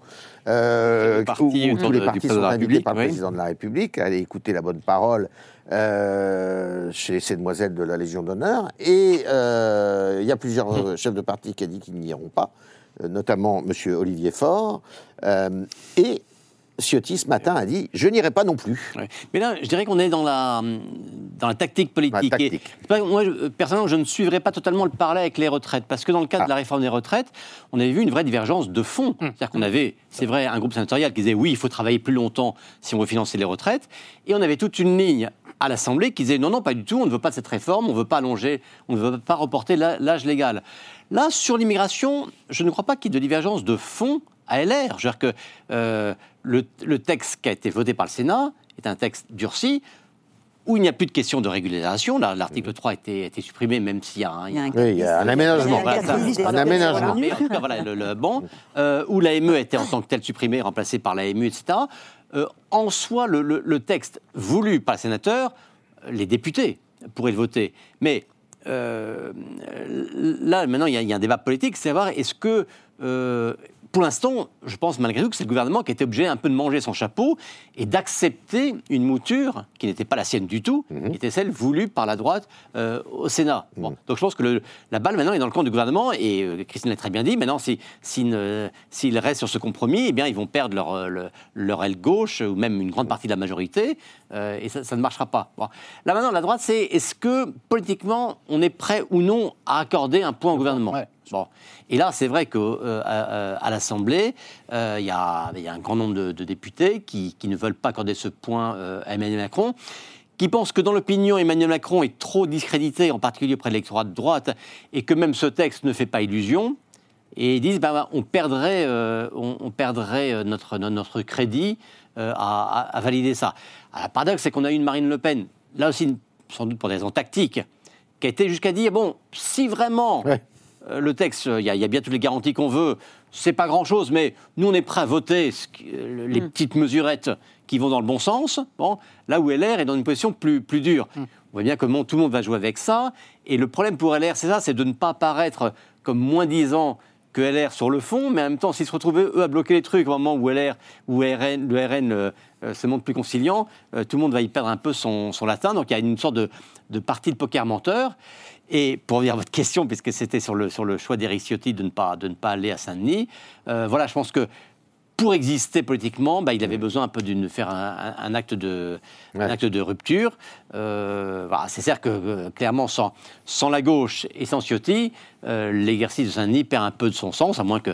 euh, où, tous les partis sont invités par le président de la République à aller écouter la bonne parole chez ces demoiselles de la Légion d'honneur. Et il y a plusieurs chefs de parti qui ont dit qu'ils n'y iront pas, notamment M. Olivier Faure. et Ciotti, ce matin, a dit Je n'irai pas non plus. Mais là, je dirais qu'on est dans la, dans la tactique politique. moi, personnellement, je ne suivrai pas totalement le parallèle avec les retraites. Parce que dans le cadre de la ah. réforme des retraites, on avait vu une vraie divergence de fond. Hum. C'est-à-dire qu'on avait, c'est vrai, un groupe sénatorial qui disait Oui, il faut travailler plus longtemps si on veut financer les retraites. Et on avait toute une ligne à l'Assemblée qui disait non, non, pas du tout, on ne veut pas de cette réforme, on ne veut pas allonger, on ne veut pas reporter l'âge légal. Là, sur l'immigration, je ne crois pas qu'il y ait de divergence de fond à LR. Je veux dire que euh, le, texte qui a été voté par le Sénat est un texte durci où il n'y a plus de question de régularisation. L'article 3 a été, supprimé, même s'il y a un, il y a un, oui, il y a un aménagement. un aménagement. Mais en tout cas, voilà, le, bon, euh, où l'AME a été en tant que tel supprimé, remplacé par l'AMU, etc. Euh, en soi, le, texte voulu par le sénateur, les députés pourraient le voter. Mais euh, là, maintenant, il y, a, il y, a un débat politique, c'est savoir est-ce que pour l'instant, je pense malgré tout que c'est le gouvernement qui était obligé un peu de manger son chapeau et d'accepter une mouture qui n'était pas la sienne du tout, mhm. qui était celle voulue par la droite euh, au Sénat. Mhm. Bon. Donc je pense que le, la balle maintenant est dans le camp du gouvernement et euh, Christine l'a très bien dit, maintenant s'ils si, si, restent sur ce compromis, eh bien ils vont perdre leur, euh, leur, aile gauche ou même une grande partie de la majorité et ça, ne marchera pas. Là maintenant, la droite, c'est est-ce que politiquement on est prêt ou non à accorder un point au gouvernement? Bon. Et là, c'est vrai qu'à euh, à, l'Assemblée, euh, il y, a un grand nombre de, députés qui, ne veulent pas accorder ce point euh, à Emmanuel Macron qui pensent que dans l'opinion, Emmanuel Macron est trop discrédité, en particulier auprès de l'électorat de droite, et que même ce texte ne fait pas illusion. Et ils disent, ben, on perdrait, on, perdrait notre, notre crédit à, valider ça. Alors, le paradoxe, c'est qu'on a eu une Marine Le Pen, là aussi, sans doute pour des raisons tactiques, qui a été jusqu'à dire, bon, si vraiment le texte, il y, a bien toutes les garanties qu'on veut, c'est pas grand-chose, mais nous, on est prêt à voter les mm. petites mesurettes qui vont dans le bon sens. Bon, là où LR est dans une position plus, plus dure. Mm. On voit bien que tout le monde va jouer avec ça. Et le problème pour LR, c'est ça, c'est de ne pas paraître comme moins disant que LR sur le fond, mais en même temps, s'ils se retrouvent eux à bloquer les trucs au moment où LR ou RN, le RN euh, euh, se montre plus conciliant, euh, tout le monde va y perdre un peu son, son latin. Donc il y a une sorte de, de partie de poker menteur. Et pour revenir à votre question, puisque c'était sur le, sur le choix d'Éric Ciotti de ne pas, de ne pas aller à Saint-Denis, voilà, je pense que pour exister politiquement, bah, il avait besoin un peu de faire un, acte, de, acte de rupture. Euh, c'est certes que, euh, clairement, sans, sans la gauche et sans Ciotti, euh, l'exercice de Saint-Denis perd un peu de son sens, à moins que,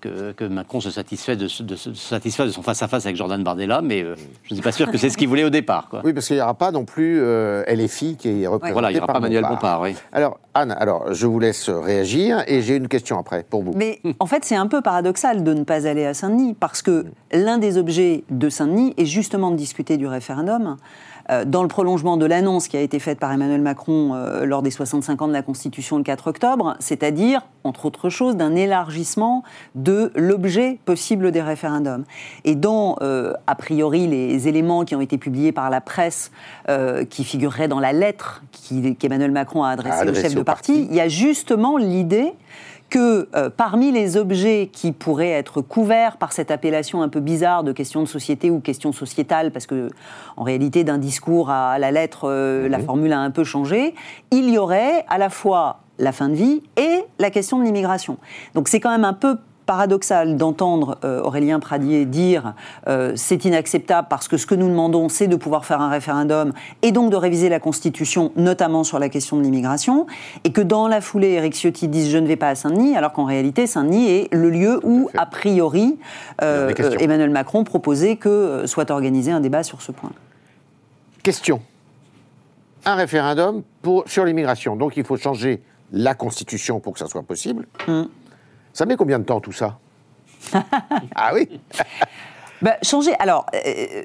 que, Macron se satisfait de, de, de son face-à-face avec Jordan Bardella, mais je ne suis pas sûr que c'est ce qu'il voulait au départ. Quoi. Oui, parce qu'il n'y aura pas non plus LFI qui est représentée Voilà, il n'y aura pas Manuel Bompard, oui. Alors, Anne, alors, je vous laisse réagir, et j'ai une question après, pour vous. Mais en fait, c'est un peu paradoxal de ne pas aller à Saint-Denis, parce que l'un des objets de Saint-Denis est justement de discuter du référendum. Euh, dans le prolongement de l'annonce qui a été faite par Emmanuel Macron euh, lors des 65 ans de la Constitution le 4 octobre, c'est-à-dire, entre autres choses, d'un élargissement de l'objet possible des référendums. Et dans, euh, a priori, les éléments qui ont été publiés par la presse, qui figureraient dans la lettre qu'Emmanuel Macron a adressée au chef de parti, il y a justement l'idée que euh, parmi les objets qui pourraient être couverts par cette appellation un peu bizarre de question de société ou question sociétale, parce que en réalité d'un discours à la lettre, euh, la mhm. formule a un peu changé, il y aurait à la fois la fin de vie et la question de l'immigration. Donc c'est quand même un peu paradoxal d'entendre euh, Aurélien Pradier dire euh, c'est inacceptable parce que ce que nous demandons, c'est de pouvoir faire un référendum et donc de réviser la Constitution, notamment sur la question de l'immigration, et que dans la foulée, Eric Ciotti dise je ne vais pas à Saint-Denis, alors qu'en réalité, Saint-Denis est le lieu où, a priori, euh, Emmanuel Macron proposait que soit organisé un débat sur ce point. Question. Un référendum pour, sur l'immigration. Donc il faut changer la Constitution pour que ça soit possible. Hum. Ça met combien de temps tout ça Ah oui bah, changer. Alors, euh,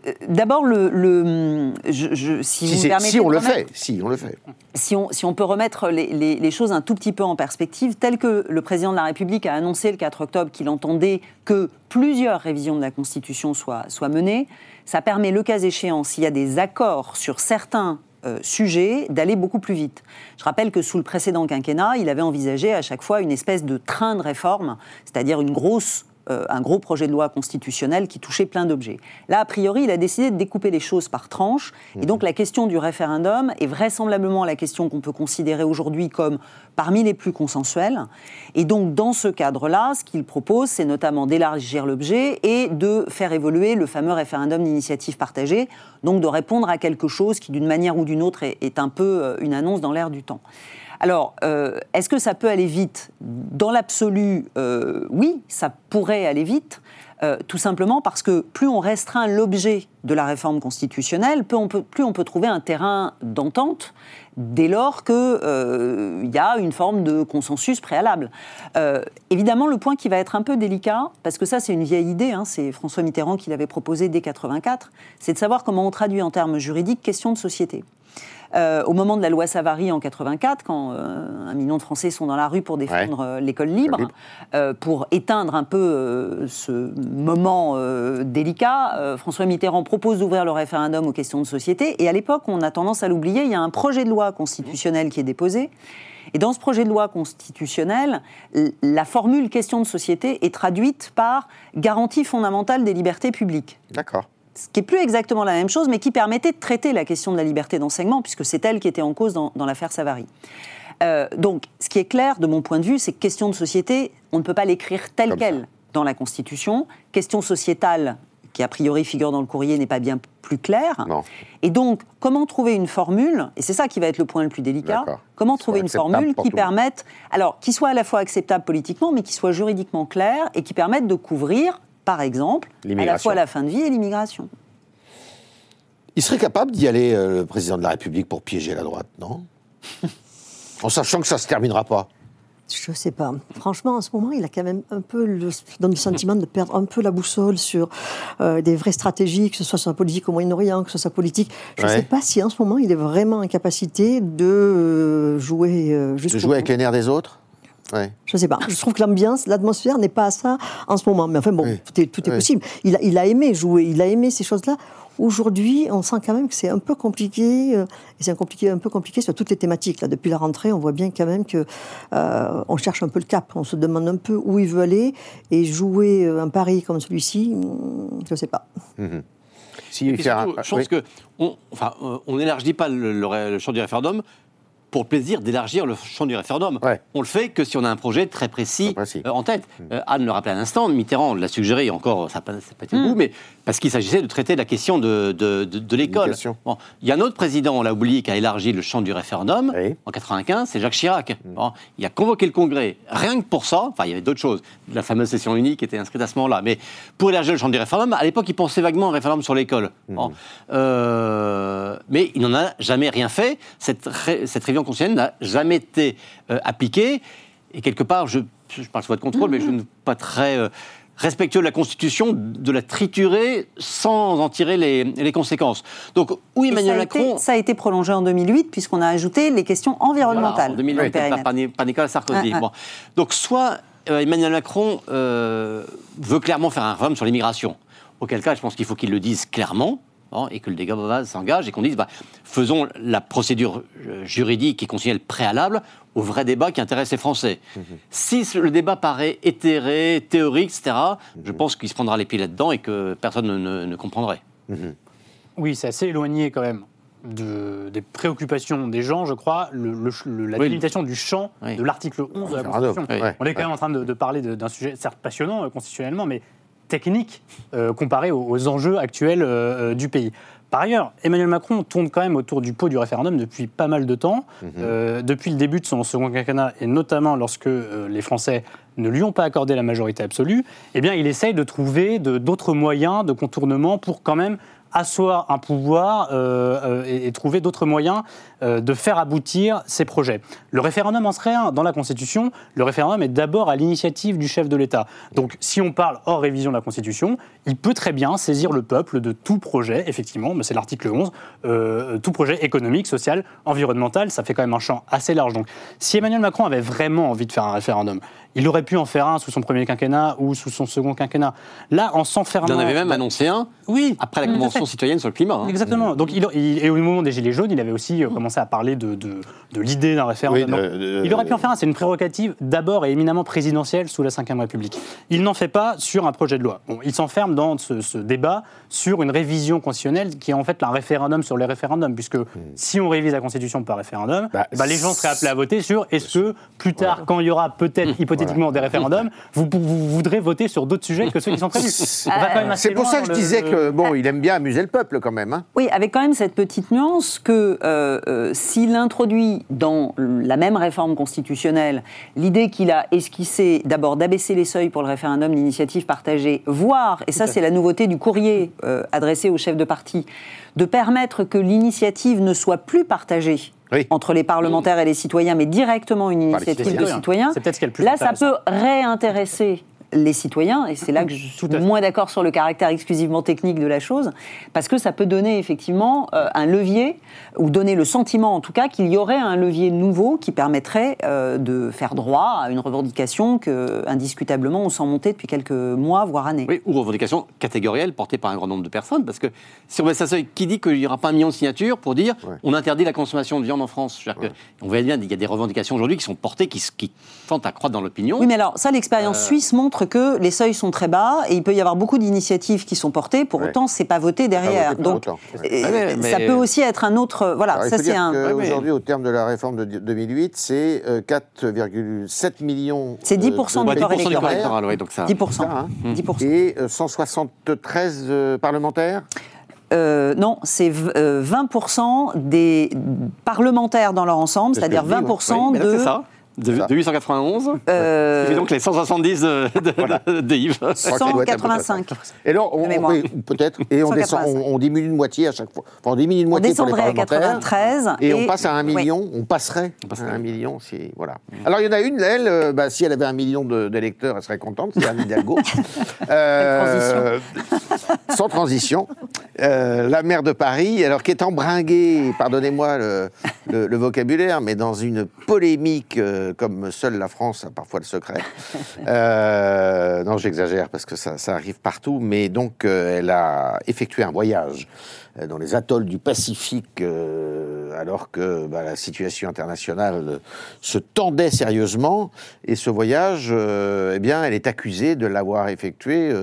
euh, d'abord, le, je, si, vous permettez si on le fait, si on le fait. Si on, si on peut remettre les, les, choses un tout petit peu en perspective, tel que le président de la République a annoncé le 4 octobre qu'il entendait que plusieurs révisions de la Constitution soient, soient menées, ça permet, le cas échéant, s'il y a des accords sur certains euh, sujet d'aller beaucoup plus vite. Je rappelle que sous le précédent quinquennat, il avait envisagé à chaque fois une espèce de train de réforme, c'est-à-dire une grosse euh, un gros projet de loi constitutionnel qui touchait plein d'objets. Là, a priori, il a décidé de découper les choses par tranches. Et mmh. donc, la question du référendum est vraisemblablement la question qu'on peut considérer aujourd'hui comme parmi les plus consensuelles. Et donc, dans ce cadre-là, ce qu'il propose, c'est notamment d'élargir l'objet et de faire évoluer le fameux référendum d'initiative partagée, donc de répondre à quelque chose qui, d'une manière ou d'une autre, est un peu euh, une annonce dans l'air du temps. Alors, euh, est-ce que ça peut aller vite Dans l'absolu, euh, oui, ça pourrait aller vite. Euh, tout simplement parce que plus on restreint l'objet de la réforme constitutionnelle, plus on peut, trouver un terrain d'entente dès lors qu'il y a une forme de consensus préalable. évidemment, le point qui va être un peu délicat, parce que ça c'est une vieille idée, hein, c'est François Mitterrand qui l'avait proposé dès 84, c'est de savoir comment on traduit en termes juridiques question de société. Euh, au moment de la loi Savary en 84, quand euh, un million de Français sont dans la rue pour défendre euh, l'école libre, pour éteindre un peu ce moment délicat, François Mitterrand propose d'ouvrir le référendum aux questions de société. Et à l'époque, on a tendance à l'oublier, il y a un projet de loi constitutionnel qui est déposé. Et dans ce projet de loi constitutionnel, la formule question de société est traduite par garantie fondamentale des libertés publiques. D'accord ce qui est plus exactement la même chose, mais qui permettait de traiter la question de la liberté d'enseignement, puisque c'est elle qui était en cause dans, l'affaire Savary. Euh, donc, ce qui est clair de mon point de vue, c'est que question de société, on ne peut pas l'écrire telle qu'elle dans la Constitution. Question sociétale, qui a priori figure dans le courrier, n'est pas bien plus claire. Et donc, comment trouver une formule, et c'est ça qui va être le point le plus délicat, comment trouver une formule qui permette, alors, qui soit à la fois acceptable politiquement, mais qui soit juridiquement claire et qui permette de couvrir par exemple, à la fois la fin de vie et l'immigration. Il serait capable d'y aller, euh, le président de la République, pour piéger la droite, non En sachant que ça ne se terminera pas. je ne sais pas. Franchement, en ce moment, il a quand même un peu le, donne le sentiment de perdre un peu la boussole sur euh, des vraies stratégies, que ce soit sur la politique au Moyen-Orient, que ce soit politique. Je ne sais pas si en ce moment, il est vraiment en capacité de euh, jouer euh, De jouer avec les nerfs des autres Ouais. Je ne sais pas. Je trouve que l'ambiance, l'atmosphère n'est pas à ça en ce moment. Mais enfin, bon, tout est, tout est possible. Il a, il a aimé jouer, il a aimé ces choses-là. Aujourd'hui, on sent quand même que c'est un peu compliqué, euh, et c'est un, compliqué, un peu compliqué sur toutes les thématiques. Là. Depuis la rentrée, on voit bien quand même que euh, on cherche un peu le cap, on se demande un peu où il veut aller, et jouer euh, un pari comme celui-ci, hmm, je ne sais pas. Mmh. Si je pense que on, enfin, on n'élargit pas le, le, champ du référendum pour le plaisir d'élargir le champ du référendum. On le fait que si on a un projet très précis, euh, en tête. Hmm. Euh, Anne le rappelait à l'instant, Mitterrand l'a suggéré, encore, ça n'a pas, pas, été mmh. mais parce qu'il s'agissait de traiter la question de, de, de, l'école. Bon, il y a un autre président, on l'a oublié, qui a élargi le champ du référendum en 95, c'est Jacques Chirac. Bon, il a convoqué le Congrès, rien que pour ça, enfin il y avait d'autres choses, la fameuse session unique était inscrite à ce moment-là, mais pour élargir le champ du référendum, à l'époque il pensait vaguement au référendum sur l'école. Euh, mais il n'en a jamais rien fait. Cette, cette révision constitutionnelle n'a jamais été euh, appliquée. Et quelque part, je, je parle sous votre contrôle, mais je ne suis pas très euh, respectueux de la Constitution, de la triturer sans en tirer les, conséquences. Donc, oui, Emmanuel Macron. ça a été prolongé en 2008, puisqu'on a ajouté les questions environnementales. en 2008, par, Nicolas Sarkozy. Donc, soit Emmanuel Macron veut clairement faire un réforme sur l'immigration, auquel cas, je pense qu'il faut qu'il le dise clairement. Hein, et que le dégât base s'engage et qu'on dise bah, faisons la procédure euh, juridique et constitutionnelle préalable au vrai débat qui intéresse les Français. Mhm. Si le débat paraît éthéré, théorique, etc., je mhm. pense qu'il se prendra les pieds là-dedans et que personne ne, comprendrait. Mhm. Oui, c'est assez éloigné quand même. De, des préoccupations des gens, je crois, le, la délimitation du champ de l'article 11 de la Constitution. On est quand même en train de, de parler d'un sujet certes passionnant euh, constitutionnellement, mais technique euh, comparé aux, enjeux actuels euh, euh, du pays. Par ailleurs, Emmanuel Macron tourne quand même autour du pot du référendum depuis pas mal de temps, mhm. depuis le début de son second quinquennat, et notamment lorsque les Français ne lui ont pas accordé la majorité absolue, eh bien, il essaye de trouver d'autres moyens de contournement pour quand même asseoir un pouvoir euh, euh, et, trouver d'autres moyens euh, de faire aboutir ces projets. Le référendum en serait un. Dans la Constitution, le référendum est d'abord à l'initiative du chef de l'État. Donc si on parle hors révision de la Constitution, il peut très bien saisir le peuple de tout projet, effectivement, c'est l'article 11, tout projet économique, social, environnemental, ça fait quand même un champ assez large. Donc si Emmanuel Macron avait vraiment envie de faire un référendum, il aurait pu en faire un sous son premier quinquennat ou sous son second quinquennat. Là, en s'enfermant. Il en avait même annoncé un oui, après la Convention citoyenne sur le climat. Hein. Exactement. Donc, il, et au moment des Gilets jaunes, il avait aussi euh, commencé à parler de, de, l'idée d'un référendum. il aurait pu en faire un. C'est une prérogative d'abord et éminemment présidentielle sous la Ve République. Il n'en fait pas sur un projet de loi. Bon, il s'enferme dans ce, débat sur une révision constitutionnelle qui est en fait un référendum sur les référendums, puisque hmm. si on révise la Constitution par référendum, bah, ben, les gens seraient appelés à voter sur est-ce que plus tard, quand il y aura peut-être hypothétiquement des référendums, vous, voudrez voter sur d'autres sujets que ceux qui sont prévus. C'est pour ça que je disais que bon, il aime bien amuser le peuple quand même. Hein. Oui, avec quand même cette petite nuance que euh, euh, s'il introduit dans la même réforme constitutionnelle l'idée qu'il a esquissée d'abord d'abaisser les seuils pour le référendum d'initiative partagée, voire, et ça c'est la nouveauté du courrier euh, adressé au chef de parti, de permettre que l'initiative ne soit plus partagée entre les parlementaires et les citoyens, mais directement une initiative de citoyens. Là, ça peut réintéresser les citoyens, et c'est là que je suis moins d'accord sur le caractère exclusivement technique de la chose, parce que ça peut donner effectivement euh, un levier, ou donner le sentiment en tout cas qu'il y aurait un levier nouveau qui permettrait euh, de faire droit à une revendication que, indiscutablement, on sent monter depuis quelques mois, voire années. Oui, ou revendication catégorielle portée par un grand nombre de personnes, parce que si on met ça seuil, qui dit qu'il n'y aura pas un million de signatures pour dire on interdit la consommation de viande en France? On voit bien, il y a des revendications aujourd'hui qui sont portées, qui, qui tentent à croître dans l'opinion. Oui, mais alors ça, l'expérience euh, suisse montre que les seuils sont très bas et il peut y avoir beaucoup d'initiatives qui sont portées. Pour autant, c'est pas voté derrière. Donc, ah ça peut aussi être un autre. Voilà, ça c'est un. Aujourd'hui, au terme de la réforme de 2008, c'est 4,7 euh, millions. C'est 10 du corps électoral. Oui, donc ça. 10 10 Et 173 euh, parlementaires? Euh, non, c'est 20% des parlementaires dans leur ensemble, c'est-à-dire 20% de De, 891 euh... donc les 170 de, de, de Yves. 185. Et là, on, peut-être, et on, descend, on, diminue de moitié à chaque fois. Enfin, on diminue de moitié on pour les à 93. Et, on passe à un million, on passerait à un million. Si, voilà. Alors, il y en a une, elle, euh, bah, si elle avait un million d'électeurs, elle serait contente, c'est Anne Hidalgo. euh, sans transition. Euh, la maire de Paris, alors qui est embringuée, pardonnez-moi le, le, vocabulaire, mais dans une polémique euh, comme seule la France a parfois le secret. Euh, non, j'exagère parce que ça, ça, arrive partout, mais donc elle a effectué un voyage dans les atolls du Pacifique, alors que bah, la situation internationale se tendait sérieusement. Et ce voyage, eh bien, elle est accusée de l'avoir effectué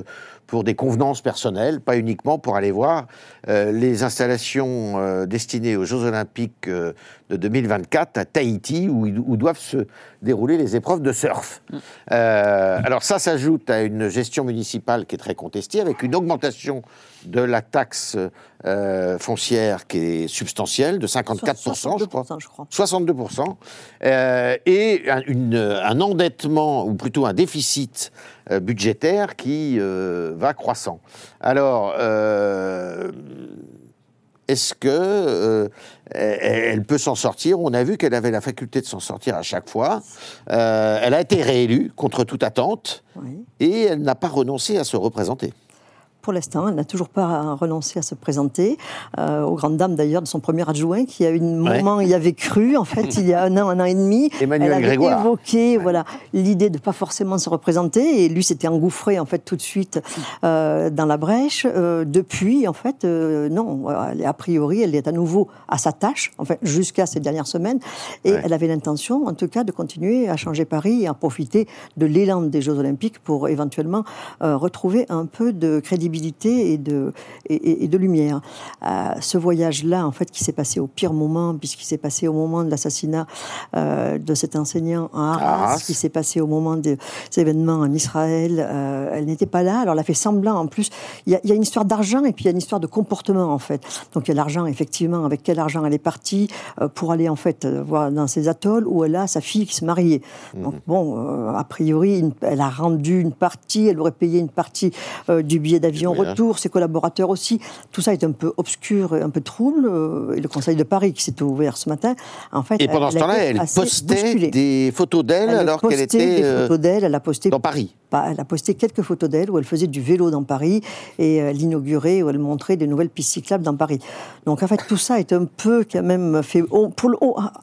pour des convenances personnelles, pas uniquement pour aller voir euh, les installations euh, destinées aux Jeux Olympiques euh, de 2024 à Tahiti, où, où, doivent se dérouler les épreuves de surf. Mm. alors ça s'ajoute à une gestion municipale qui est très contestée, avec une augmentation de la taxe foncière qui est substantielle, de 54%, je crois. Je crois. 62%. et un, une, un endettement, ou plutôt un déficit budgétaire qui va croissant. Alors, est-ce que euh, elle peut s'en sortir? On a vu qu'elle avait la faculté de s'en sortir à chaque fois. Euh, elle a été réélue contre toute attente et elle n'a pas renoncé à se représenter pour l'instant, elle n'a toujours pas renoncé à se présenter, euh, aux grandes dames d'ailleurs de son premier adjoint, qui à un moment y avait cru, en fait, il y a un an, un an et demi. Emmanuel elle avait Grégoire. évoqué voilà, l'idée de ne pas forcément se représenter, et lui s'était engouffré en fait tout de suite euh, dans la brèche. Euh, depuis, en fait, non, a priori, elle est à nouveau à sa tâche, enfin, jusqu'à ces dernières semaines, et elle avait l'intention, en tout cas, de continuer à changer Paris et à profiter de l'élan des Jeux Olympiques pour éventuellement retrouver un peu de crédibilité et de, et, de lumière. Euh, ce voyage-là, en fait, qui s'est passé au pire moment, puisqu'il s'est passé au moment de l'assassinat euh, de cet enseignant à Arras, qui s'est passé au moment des événements en Israël, euh, elle n'était pas là. Alors, elle a fait semblant. En plus, il y, a une histoire d'argent et puis il y a une histoire de comportement, en fait. Donc, il y a l'argent, effectivement, avec quel argent elle est partie pour aller, en fait, voir dans ces atolls où elle a sa fille qui se mariait. Mhm. Donc, bon, a priori, elle a rendu une partie, elle aurait payé une partie du billet d'avion retour, ses collaborateurs aussi. Tout ça est un peu obscur, un peu trouble. Euh, et le Conseil de Paris qui s'est ouvert ce matin, en fait. Et pendant ce temps-là, elle postait des photos d'elle alors qu'elle était des photos d'elle. Elle a posté dans Paris. Elle a posté quelques photos d'elle où elle faisait du vélo dans Paris et elle inaugurait où elle montrait des nouvelles pistes cyclables dans Paris. Donc en fait tout ça est un peu quand même fait pour le,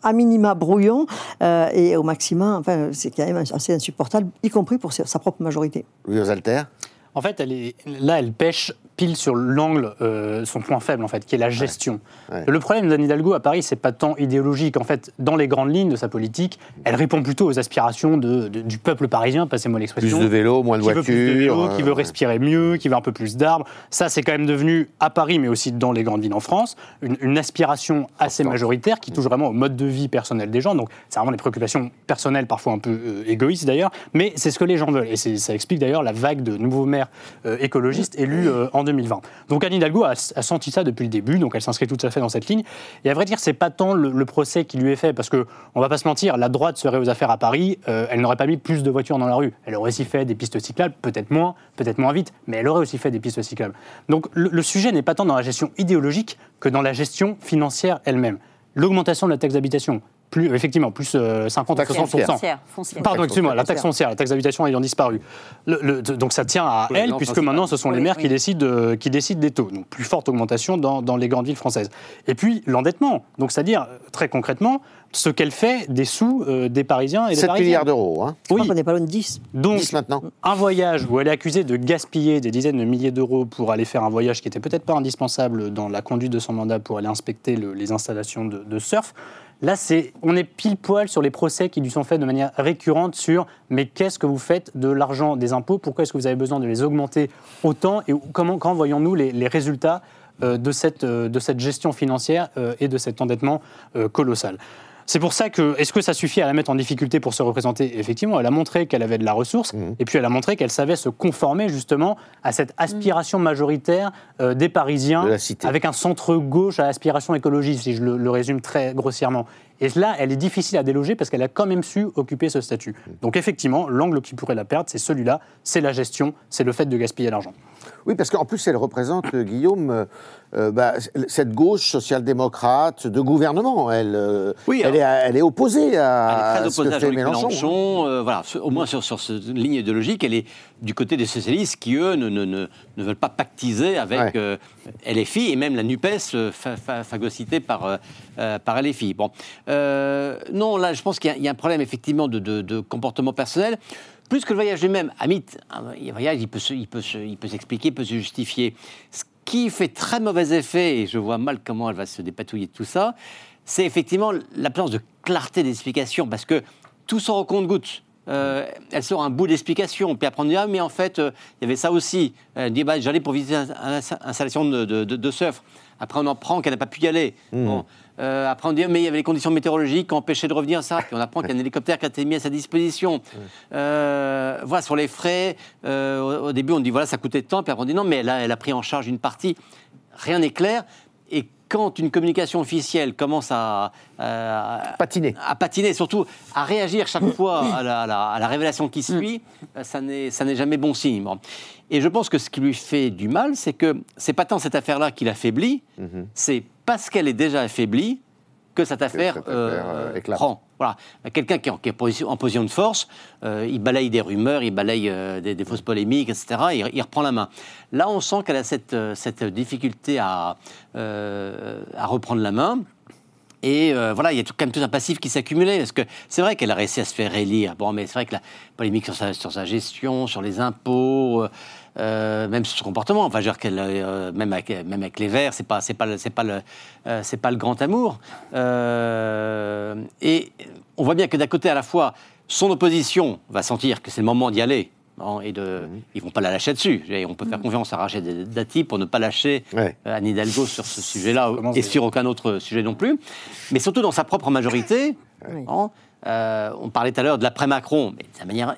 à minima brouillon euh, et au maximum, enfin c'est quand même assez insupportable, y compris pour sa propre majorité. Oui, aux altères en fait, elle est, là, elle pêche pile sur l'angle, euh, son point faible, en fait, qui est la gestion. Le problème d'Anne Hidalgo à Paris, c'est pas tant idéologique. En fait, dans les grandes lignes de sa politique, elle répond plutôt aux aspirations de, du peuple parisien, passez-moi l'expression. Plus de vélo, moins de voitures. qui veut respirer mieux, qui veut un peu plus d'arbres. Ça, c'est quand même devenu, à Paris, mais aussi dans les grandes villes en France, une, aspiration assez majoritaire qui touche vraiment au mode de vie personnel des gens. Donc, c'est vraiment des préoccupations personnelles, parfois un peu euh, égoïstes d'ailleurs, mais c'est ce que les gens veulent. Et ça explique d'ailleurs la vague de nouveaux maires euh, écologistes élus en 2020. Donc Anne Hidalgo a, senti ça depuis le début, donc elle s'inscrit tout à fait dans cette ligne. Et à vrai dire, c'est pas tant le, procès qui lui est fait, parce que on va pas se mentir, la droite serait aux affaires à Paris, euh, elle n'aurait pas mis plus de voitures dans la rue. Elle aurait aussi fait des pistes cyclables, peut-être moins, peut-être moins vite, mais elle aurait aussi fait des pistes cyclables. Donc le, le sujet n'est pas tant dans la gestion idéologique que dans la gestion financière elle-même. L'augmentation de la taxe d'habitation, plus, effectivement, plus 50 à 60 Pardon, excusez-moi, la taxe foncière, la taxe d'habitation ayant disparu. Le, donc ça tient à elle, puisque maintenant ce sont les maires qui, décident, qui décident des taux. Donc plus forte augmentation dans, dans les grandes villes françaises. Et puis l'endettement. Donc c'est-à-dire, très concrètement, ce qu'elle fait des sous euh, des Parisiens et des 7 milliards d'euros. Hein. Oui. On n'est pas loin de 10. Donc, 10 maintenant. un voyage où elle est accusée de gaspiller des dizaines de milliers d'euros pour aller faire un voyage qui n'était peut-être pas indispensable dans la conduite de son mandat pour aller inspecter les installations de, de surf. Là, on est pile poil sur les procès qui lui sont faits de manière récurrente sur mais qu'est-ce que vous faites de l'argent des impôts? Pourquoi est-ce que vous avez besoin de les augmenter autant? Et comment, quand voyons-nous les, résultats euh, de, cette, euh, de cette gestion financière euh, et de cet endettement colossal? C'est pour ça que, est-ce que ça suffit à la mettre en difficulté pour se représenter Effectivement, elle a montré qu'elle avait de la ressource, mmh. et puis elle a montré qu'elle savait se conformer justement à cette aspiration majoritaire euh, des Parisiens, avec un centre-gauche à aspiration écologiste, si je le résume très grossièrement. Et là, elle est difficile à déloger parce qu'elle a quand même su occuper ce statut. Donc effectivement, l'angle qui pourrait la perdre, c'est celui-là, c'est la gestion, c'est le fait de gaspiller l'argent. Oui, parce qu'en plus, elle représente, euh, Guillaume, euh, euh, bah, cette gauche social-démocrate de gouvernement. Elle, oui, elle, est, elle, est, opposée à, elle est très opposée à Mélenchon. voilà, au moins sur, sur cette ligne idéologique, elle est du côté des socialistes qui, eux, ne, ne, ne, veulent pas pactiser avec LFI et même la NUPES phagocytée par, par LFI. Bon. non, là, je pense qu'il y, a un problème, effectivement, de, de, de comportement personnel plus que le voyage lui-même, Amit, un voyage, il peut, il peut, il peut s'expliquer, il peut se justifier. Ce qui fait très mauvais effet, et je vois mal comment elle va se dépatouiller de tout ça, c'est effectivement l'absence de clarté d'explication, parce que tout sort au compte-goutte. Euh, elle sort un bout d'explication, puis après on dit ah mais en fait euh, il y avait ça aussi. Elle dit bah, j'allais pour visiter une installation de, de, de, surf. Après on en prend qu'elle n'a pas pu y aller. Mmh. Bon, euh, après, on dit, mais il y avait les conditions météorologiques qui empêchaient de revenir ça. Puis on apprend qu'il y a un hélicoptère qui a été mis à sa disposition. Euh, voilà, sur les frais, euh, au, début, on dit, voilà, ça coûtait tant. Puis après, on dit, non, mais elle a, elle a pris en charge une partie. Rien n'est clair. Quand une communication officielle commence à, patiner, à patiner, surtout à réagir chaque fois à la, révélation qui suit, ça n'est jamais bon signe. Et je pense que ce qui lui fait du mal, c'est que c'est pas tant cette affaire-là qui l'affaiblit, mhm. c'est parce qu'elle est déjà affaiblie que cette affaire, euh, euh, prend. Voilà. Quelqu'un qui, est en position de force, euh, il balaye des rumeurs, il balaye des, fausses polémiques, etc. Il, il, reprend la main. Là, on sent qu'elle a cette, cette difficulté à, à reprendre la main. Et voilà, il y a quand même tout un passif qui s'accumulait. Parce que c'est vrai qu'elle a réussi à se faire élire. Bon, mais c'est vrai que la polémique sur sa, sur sa gestion, sur les impôts, euh, même sur son comportement. Enfin, je veux dire qu'elle, euh, même, avec, même avec les Verts, c'est pas, c'est pas, c'est pas le, euh, c'est pas le grand amour. et on voit bien que d'un côté, à la fois, son opposition va sentir que c'est le moment d'y aller. Hein, et de, mhm. ils vont pas la lâcher dessus. Et on peut faire mhm. confiance à Rachid Dati pour ne pas lâcher Anne Hidalgo sur ce sujet-là et sur aucun autre sujet non plus. Mais surtout dans sa propre majorité. Hein, on parlait tout à l'heure de l'après-Macron, mais de sa manière,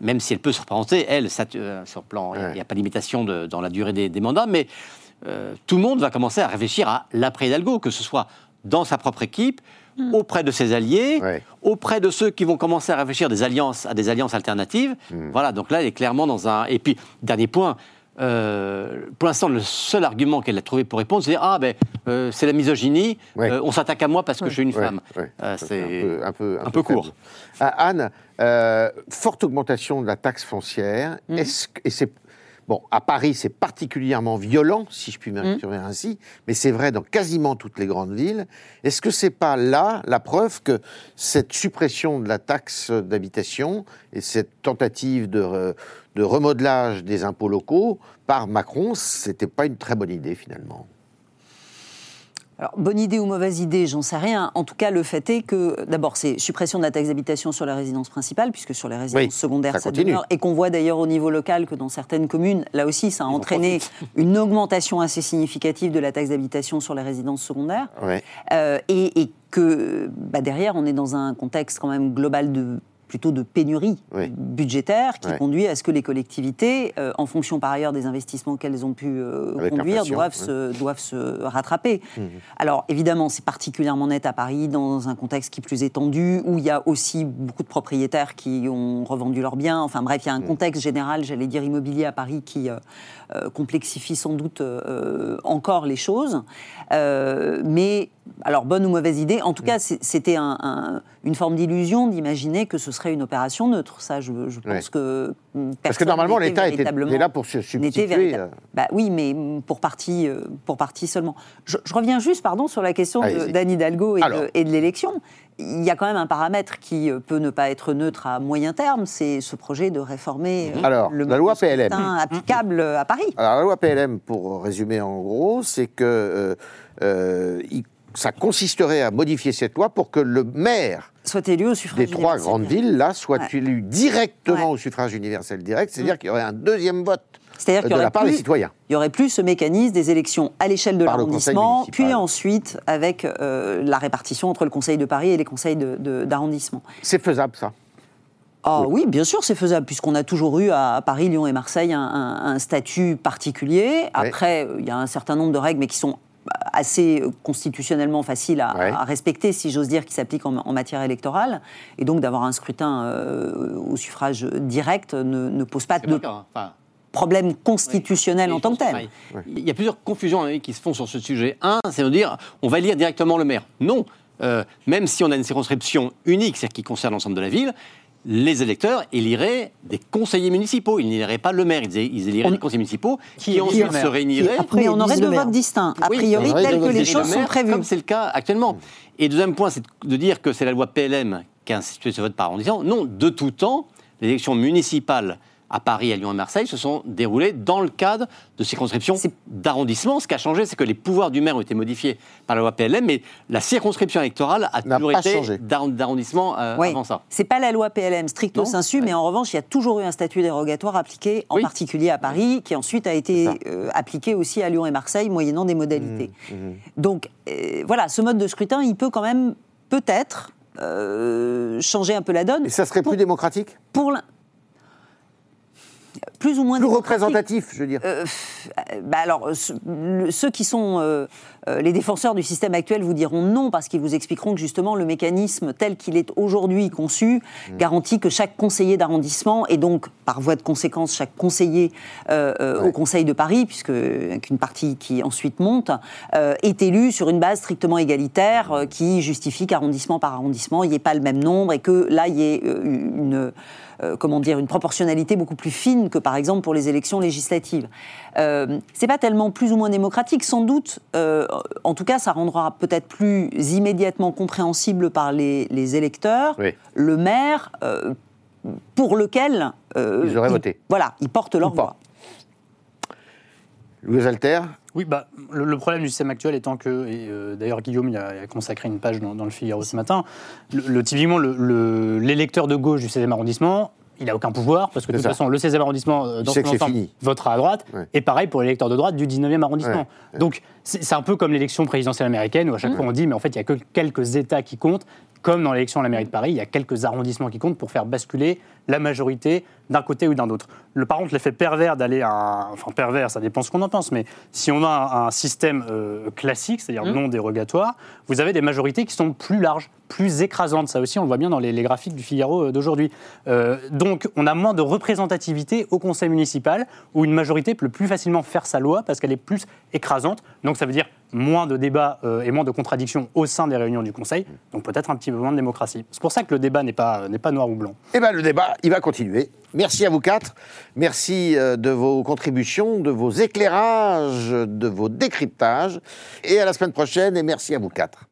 même si elle peut se représenter, elle, ça, euh, sur plan, il n'y a, pas de limitation dans la durée des, mandats, mais euh, tout le monde va commencer à réfléchir à l'après-Hidalgo, que ce soit dans sa propre équipe, hmm. auprès de ses alliés, auprès de ceux qui vont commencer à réfléchir des alliances, à des alliances alternatives. Hmm. Voilà, donc là, elle est clairement dans un... Et puis, dernier point, euh, pour l'instant, le seul argument qu'elle a trouvé pour répondre, c'est ah ben euh, c'est la misogynie, euh, on s'attaque à moi parce que je suis une femme. c'est un peu, un peu, court. Ah, Anne, forte augmentation de la taxe foncière. Mm. Est-ce et c'est Bon, à Paris, c'est particulièrement violent, si je puis m'exprimer mm. ainsi, mais c'est vrai dans quasiment toutes les grandes villes. Est-ce que c'est pas là la preuve que cette suppression de la taxe d'habitation et cette tentative de, de remodelage des impôts locaux par Macron, c'était pas une très bonne idée finalement. Alors, bonne idée ou mauvaise idée, j'en sais rien. En tout cas, le fait est que, d'abord, c'est suppression de la taxe d'habitation sur les résidences principales, puisque sur les résidences secondaires, ça, demeure. Et qu'on voit d'ailleurs au niveau local que dans certaines communes, là aussi, ça a entraîné une augmentation assez significative de la taxe d'habitation sur les résidences secondaires. Euh, et, que bah, derrière, on est dans un contexte quand même global de plutôt de pénurie budgétaire qui conduit à ce que les collectivités, euh, en fonction par ailleurs des investissements qu'elles ont pu euh, conduire, doivent, se, doivent se rattraper. Mmh. Alors évidemment, c'est particulièrement net à Paris, dans un contexte qui est plus étendu, où il y a aussi beaucoup de propriétaires qui ont revendu leurs biens. Enfin bref, il y a un mmh. contexte général, j'allais dire immobilier à Paris, qui euh, complexifie sans doute encore les choses. mais alors bonne ou mauvaise idée, en tout cas, c'était une forme d'illusion d'imaginer que ce serait une opération neutre. Ça, je, pense que parce que normalement l'État était, là pour se substituer. Euh. Bah oui, mais pour partie, euh, pour partie seulement. Je, reviens juste, pardon, sur la question d'Anne Hidalgo et de, l'élection. Il y a quand même un paramètre qui euh, peut ne pas être neutre à moyen terme, c'est ce projet de réformer Alors, le la loi PLM applicable à Paris. Alors la loi PLM, pour résumer en gros, c'est que ça consisterait à modifier cette loi pour que le maire soit élu au suffrage des trois grandes villes là soit élu directement au suffrage universel direct, c'est-à-dire mm. qu'il y aurait un deuxième vote C'est-à-dire qu'il y de la part des citoyens. Il y aurait plus ce mécanisme des élections à l'échelle de l'arrondissement, puis ensuite avec euh, la répartition entre le Conseil de Paris et les conseils d'arrondissement. c'est faisable, ça? Ah oui. bien sûr, c'est faisable, puisqu'on a toujours eu à Paris, Lyon et Marseille un, statut particulier. Après, il y a un certain nombre de règles, mais qui sont assez constitutionnellement faciles à, respecter, si j'ose dire, qui s'appliquent en, matière électorale. Et donc d'avoir un scrutin euh, au suffrage direct ne, pose pas de problème constitutionnel en tant que tel. Il y a plusieurs confusions hein, qui se font sur ce sujet. Un, c'est de dire on va élire directement le maire. Non. Euh, même si on a une circonscription unique, c'est-à-dire qui concerne l'ensemble de la ville, les électeurs éliraient des conseillers municipaux. Ils n'éliraient pas le maire, ils éliraient des conseillers municipaux qui, ensuite se réuniraient. Mais on aurait deux votes distincts, a priori, tel que les choses sont prévues. Comme c'est le cas actuellement. Et deuxième point, c'est de dire que c'est la loi PLM qui a institué ce vote par arrondissement. Non, de tout temps, l'élection municipale à Paris, à Lyon et Marseille se sont déroulés dans le cadre de circonscriptions d'arrondissement. Ce qui a changé, c'est que les pouvoirs du maire ont été modifiés par la loi PLM, mais la circonscription électorale a toujours été d'arrondissement euh, avant ça. C'est pas la loi PLM stricto sensu, mais en revanche, il y a toujours eu un statut dérogatoire appliqué, en particulier à Paris, qui ensuite a été euh, appliqué aussi à Lyon et Marseille, moyennant des modalités. Mmh, mmh. Donc euh, voilà, ce mode de scrutin, il peut quand même peut-être changer un peu la donne. Et ça serait plus démocratique? Pour plus ou moins plus représentatif, je veux dire. Euh, bah alors, ceux qui sont euh, euh, les défenseurs du système actuel vous diront non parce qu'ils vous expliqueront que justement le mécanisme tel qu'il est aujourd'hui conçu mmh. garantit que chaque conseiller d'arrondissement et donc par voie de conséquence chaque conseiller au Conseil de Paris, puisque qu'une partie qui ensuite monte, est élu sur une base strictement égalitaire qui justifie qu'arrondissement par arrondissement il n'y ait pas le même nombre et que là il y ait une euh, comment dire, une proportionnalité beaucoup plus fine que par exemple pour les élections législatives. Euh, c'est pas tellement plus ou moins démocratique, sans doute. Euh, en tout cas, ça rendra peut-être plus immédiatement compréhensible par les, électeurs le maire pour lequel ils auraient voté. Voilà, ils portent leur voix. Louis Alter oui, bah, le, problème du système actuel étant que, et d'ailleurs Guillaume il a, consacré une page dans, le Figaro ce matin, le, typiquement l'électeur de gauche du 16e arrondissement, il n'a aucun pouvoir, parce que de toute façon, le 16e arrondissement, euh, dans son ensemble, votera à droite, et pareil pour l'électeur de droite du 19e arrondissement. Donc, c'est un peu comme l'élection présidentielle américaine, où à chaque fois on dit, mais en fait, il n'y a que quelques États qui comptent, comme dans l'élection à la mairie de Paris, il y a quelques arrondissements qui comptent pour faire basculer la majorité d'un côté ou d'un autre. Le, par contre, l'effet pervers d'aller à un. Enfin, pervers, ça dépend ce qu'on en pense, mais si on a un, système euh, classique, c'est-à-dire mmh. non dérogatoire, vous avez des majorités qui sont plus larges, plus écrasantes. Ça aussi, on le voit bien dans les, graphiques du Figaro euh, d'aujourd'hui. Euh, donc, on a moins de représentativité au conseil municipal, où une majorité peut plus facilement faire sa loi parce qu'elle est plus écrasante. Donc, ça veut dire moins de débats et moins de contradictions au sein des réunions du Conseil, donc peut-être un petit peu moins de démocratie. C'est pour ça que le débat n'est pas, n'est pas noir ou blanc. Eh bien, le débat, il va continuer. Merci à vous quatre. Merci euh, de vos contributions, de vos éclairages, de vos décryptages. Et à la semaine prochaine. Et merci à vous quatre.